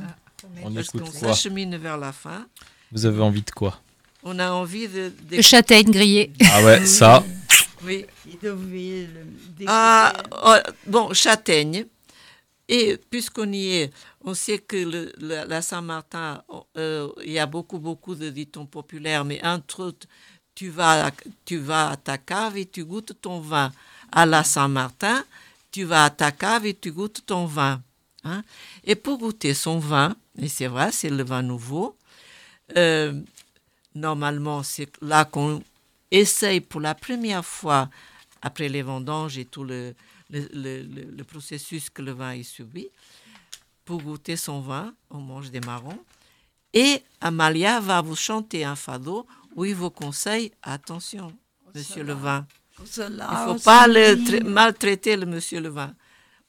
On parce écoute qu'on quoi s'achemine vers la fin. Vous avez envie de quoi On a envie de... de- Le châtaigne grillé. Ah ouais, ça. oui. Ah, oh, bon, châtaigne. Et puisqu'on y est, on sait que le- la, la Saint-Martin, euh, il y a beaucoup, beaucoup de ditons populaires, mais entre autres, tu vas, à- tu vas à ta cave et tu goûtes ton vin. À la Saint-Martin, tu vas à ta cave et tu goûtes ton vin. hein. Et pour goûter son vin, et c'est vrai, c'est le vin nouveau, euh, normalement, c'est là qu'on essaye pour la première fois, après les vendanges et tout le, le, le- le- le processus que le vin est subi, pour goûter son vin, on mange des marrons. Et Amalia va vous chanter un fado où il vous conseille attention, monsieur le vin. Il ne faut pas le tra- maltraiter le monsieur le vin.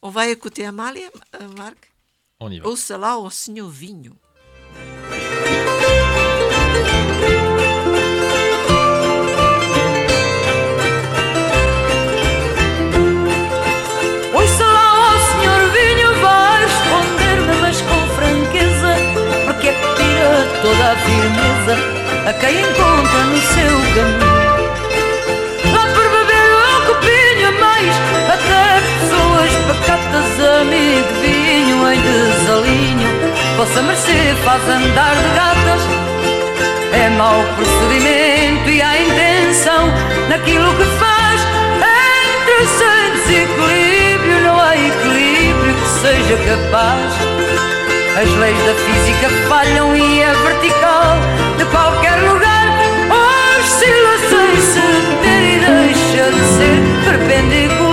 On va écouter Amália, euh, Marc. On y va. Ouça lá o Senhor Vinho. Ouça lá, ó senhor vinho, vai responder-me, mas com franqueza, porque é que tira toda a firmeza a quem encontra no seu caminho. Pacatas, amigo vinho em desalinho. Vossa mercê faz andar de gatas, é mau procedimento e há intenção naquilo que faz. Entre sem desequilíbrio, não há equilíbrio que seja capaz. As leis da física falham e a vertical de qualquer lugar oscila sem se ter e deixa de ser perpendicular.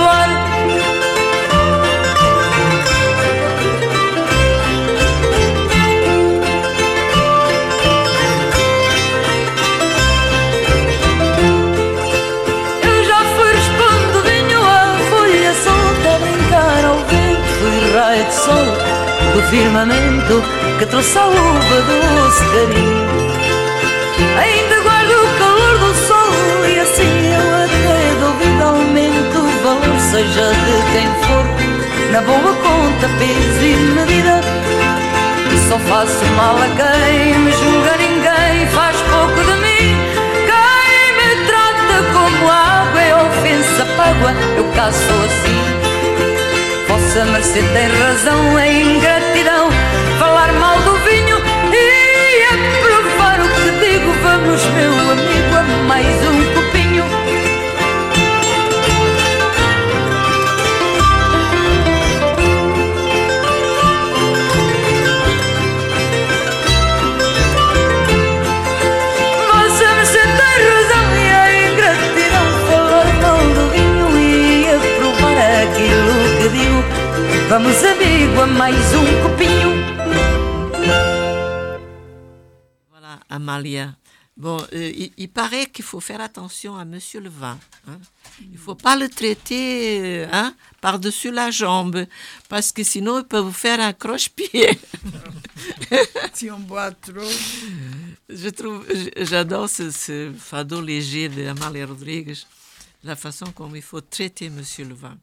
Firmamento que trouxe a luva doce carinho Ainda guardo o calor do sol e assim eu até duvido aumento o valor Seja de quem for, na boa conta, peso e medida. E só faço mal a quem me julga ninguém Faz pouco de mim. Quem me trata como água é ofensa págua Eu caso assim Vossa mercê tem razão, é ingratidão Falar mal do vinho e aprovar o que digo. Vamos meu amigo a mais um Vamos amigo a mais um copinho Voilà, Amalia. Bon, euh, il, il paraît qu'il faut faire attention à Monsieur le vin. hein. Il ne faut pas le traiter euh, hein, par-dessus la jambe, parce que sinon il peut vous faire un croche-pied. <laughs> si on boit trop. Je trouve, j'adore ce, ce fado léger de Amalia Rodrigues, la façon comme il faut traiter Monsieur le vin.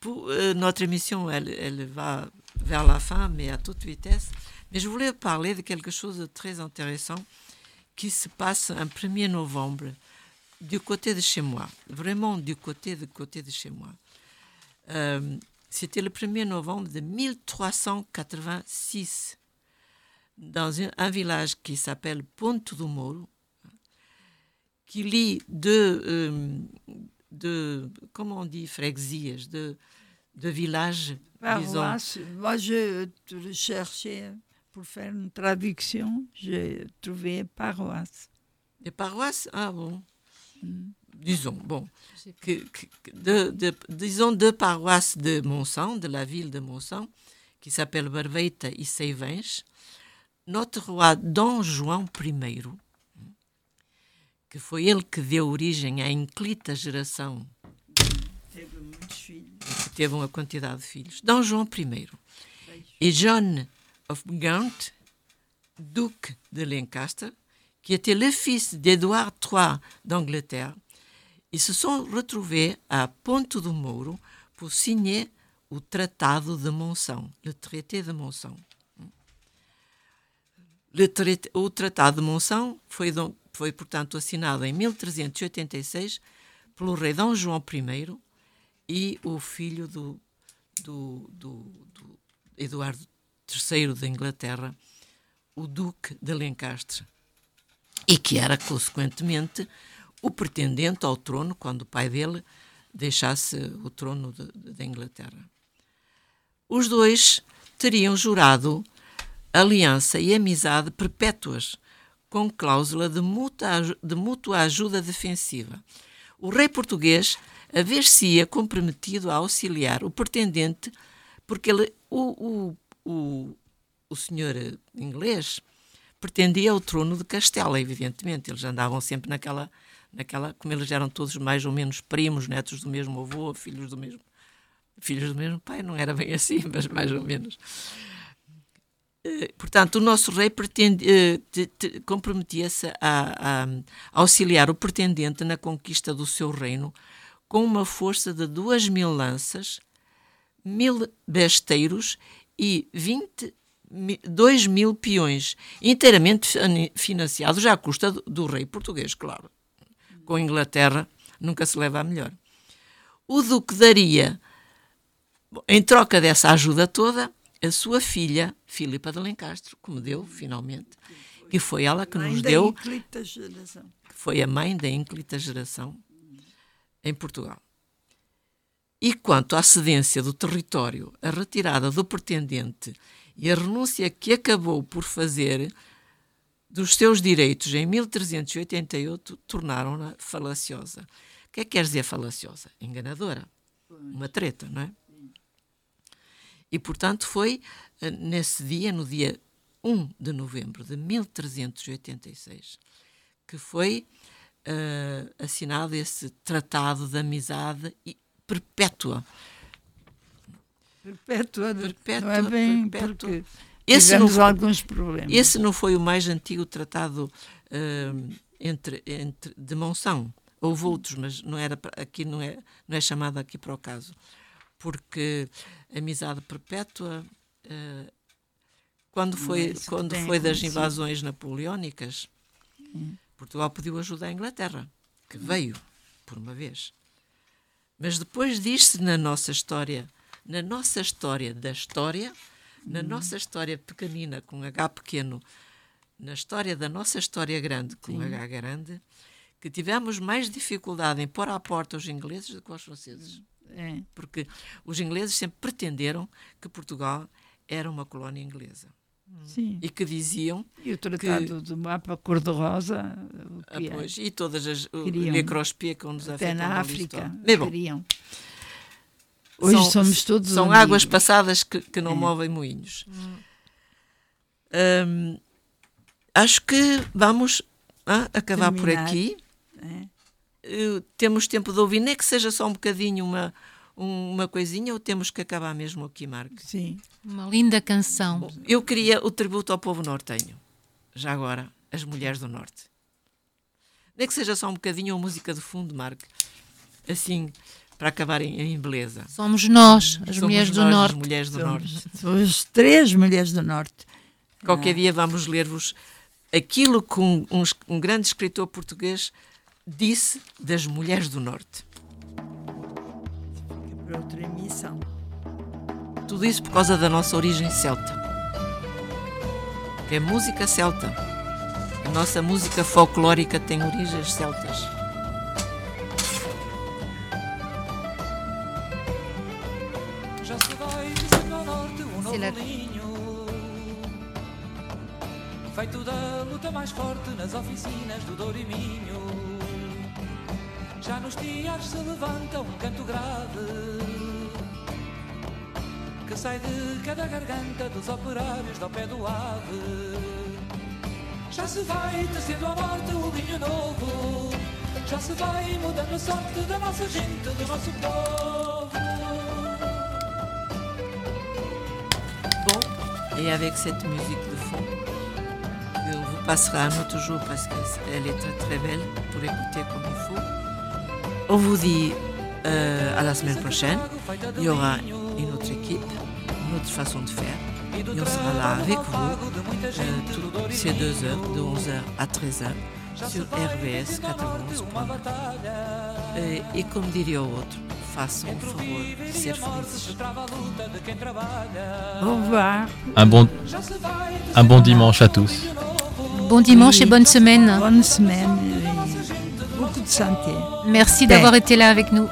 Pour euh, notre émission, elle, va vers la fin, mais à toute vitesse. Mais je voulais parler de quelque chose de très intéressant qui se passe un 1er novembre du côté de chez moi, vraiment du côté de côté de chez moi. Euh, C'était le 1er novembre de 1386 dans un, village qui s'appelle Ponto do Moro, qui lie deux, euh, deux comment on dit, freguesias, deux, deux villages, disons. Paroisse. Moi, je t- cherchais pour faire une traduction. J'ai trouvé paroisse. Des paroisses? Ah bon Mm. Disons, bon. Que, de- de- disons deux paroisses de Monção, de la ville de Monção, qui s'appellent Barbeita e Seivens. Notre roi Dom João I, que foi ele que deu origem à inclita geração Teve muitos filhos. que teve uma quantidade de filhos. Dom João I e John of Gaunt, duc de Lancaster, qui était le fils d'Édouard III d'Angleterre, ils se sont retrouvés à Ponto do Mouro pour signer o Tratado de Monção, le traité de Monção. Traité- o Tratado de Monção foi, foi, portanto, assinado em 1386 pelo rei Dom João I e o filho do, do, do, do Eduardo III da Inglaterra, o Duque de Lencastre, e que era, consequentemente, o pretendente ao trono quando o pai dele deixasse o trono da Inglaterra. Os dois teriam jurado aliança e amizade perpétuas, com cláusula de mútua, de mútua ajuda defensiva. O rei português haver-se-ia comprometido a auxiliar o pretendente, porque ele, o, o, o, o senhor inglês pretendia ao trono de Castela, evidentemente. Eles andavam sempre naquela, naquela, como eles eram todos mais ou menos primos, netos do mesmo avô, filhos do mesmo filhos do mesmo pai, não era bem assim, <laughs> mas mais ou menos. Eh, Portanto, o nosso rei eh, comprometia-se a, a auxiliar o pretendente na conquista do seu reino com uma força de duas mil lanças, mil besteiros e 20, mi- dois mil peões, inteiramente fina- financiados à custa do, do rei português, claro. Com a Inglaterra nunca se leva a melhor. O duque daria, em troca dessa ajuda toda, a sua filha, Filipa de Lencastre, que me deu, finalmente, e foi ela que nos deu foi a mãe da ínclita geração em Portugal. E quanto à cedência do território, a retirada do pretendente e a renúncia que acabou por fazer dos seus direitos em 1388, tornaram-na falaciosa. O que é que quer dizer falaciosa? Enganadora. Uma treta, não é? E, portanto, foi nesse dia, no dia 1 de novembro de 1386, que foi eh, assinado esse tratado de amizade e perpétua. Perpétua, Perpétua, não é bem perpétua. porque Esse tivemos foi- alguns problemas. Esse não foi o mais antigo tratado eh, entre, entre, de Monção. Houve outros, mas não era aqui não é, não é chamado aqui para o caso. Porque amizade perpétua, eh, quando é foi, isso que quando foi das invasões napoleónicas, Portugal pediu ajuda à Inglaterra, que veio por uma vez. Mas depois diz-se na nossa história, na nossa história da história, na nossa história pequenina com H pequeno, na história da nossa história grande com Sim. H grande, que tivemos mais dificuldade em pôr à porta os ingleses do que os franceses. É. Porque os ingleses sempre pretenderam que Portugal era uma colónia inglesa. Sim. E que diziam E o tratado do mapa cor-de-rosa, Ah, que é? pois, e todas as o- Queriam. microspia que nos Até na África. Mas bom, queriam. Hoje são- somos todos São amigos. águas passadas que, que não É. movem moinhos. Hum, acho que vamos ah, acabar por Terminar. aqui. É. Eh, temos tempo de ouvir, nem que seja só um bocadinho, uma, um- uma coisinha, ou temos que acabar mesmo aqui, Marco? Sim. Uma linda canção. Eu queria o tributo ao povo nortenho. Já agora, as mulheres do Norte. Nem que seja só um bocadinho, ou música de fundo, Marco. Assim, para acabarem em beleza. Somos nós, as Somos mulheres do nós, as Norte. mulheres do Somos, Norte. somos três mulheres do Norte. Qualquer dia vamos ler-vos aquilo que um, um um grande escritor português disse das mulheres do Norte. Para outra emissão. Tudo isso por causa da nossa origem celta. Que é música celta. A nossa música folclórica tem origens celtas. Já se vai ao norte um novo ninho Feito da luta mais forte nas oficinas do Douro e Minho Já nos dias se levanta um canto grave Que sai de cada garganta dos operários do pé do ave Já se vai tecendo ao norte o vinho novo Já se vai mudando a sorte da nossa gente, do nosso povo Bon, et avec cette musique de fond, vous passera un autre jour parce qu'elle est très très belle pour écouter comme il faut. On vous dit euh, à la semaine prochaine. Il y aura une autre équipe, une autre façon de faire. Et on sera là avec vous euh, toutes ces deux heures, de 11h à 13h, sur RBS 91. Et, et comme dirait l'autre, façam o favor de ser felizes. Au revoir. Un bon, un bon dimanche à tous. Bon dimanche et bonne semaine. Bonne semaine santé. Merci d'avoir été là avec nous.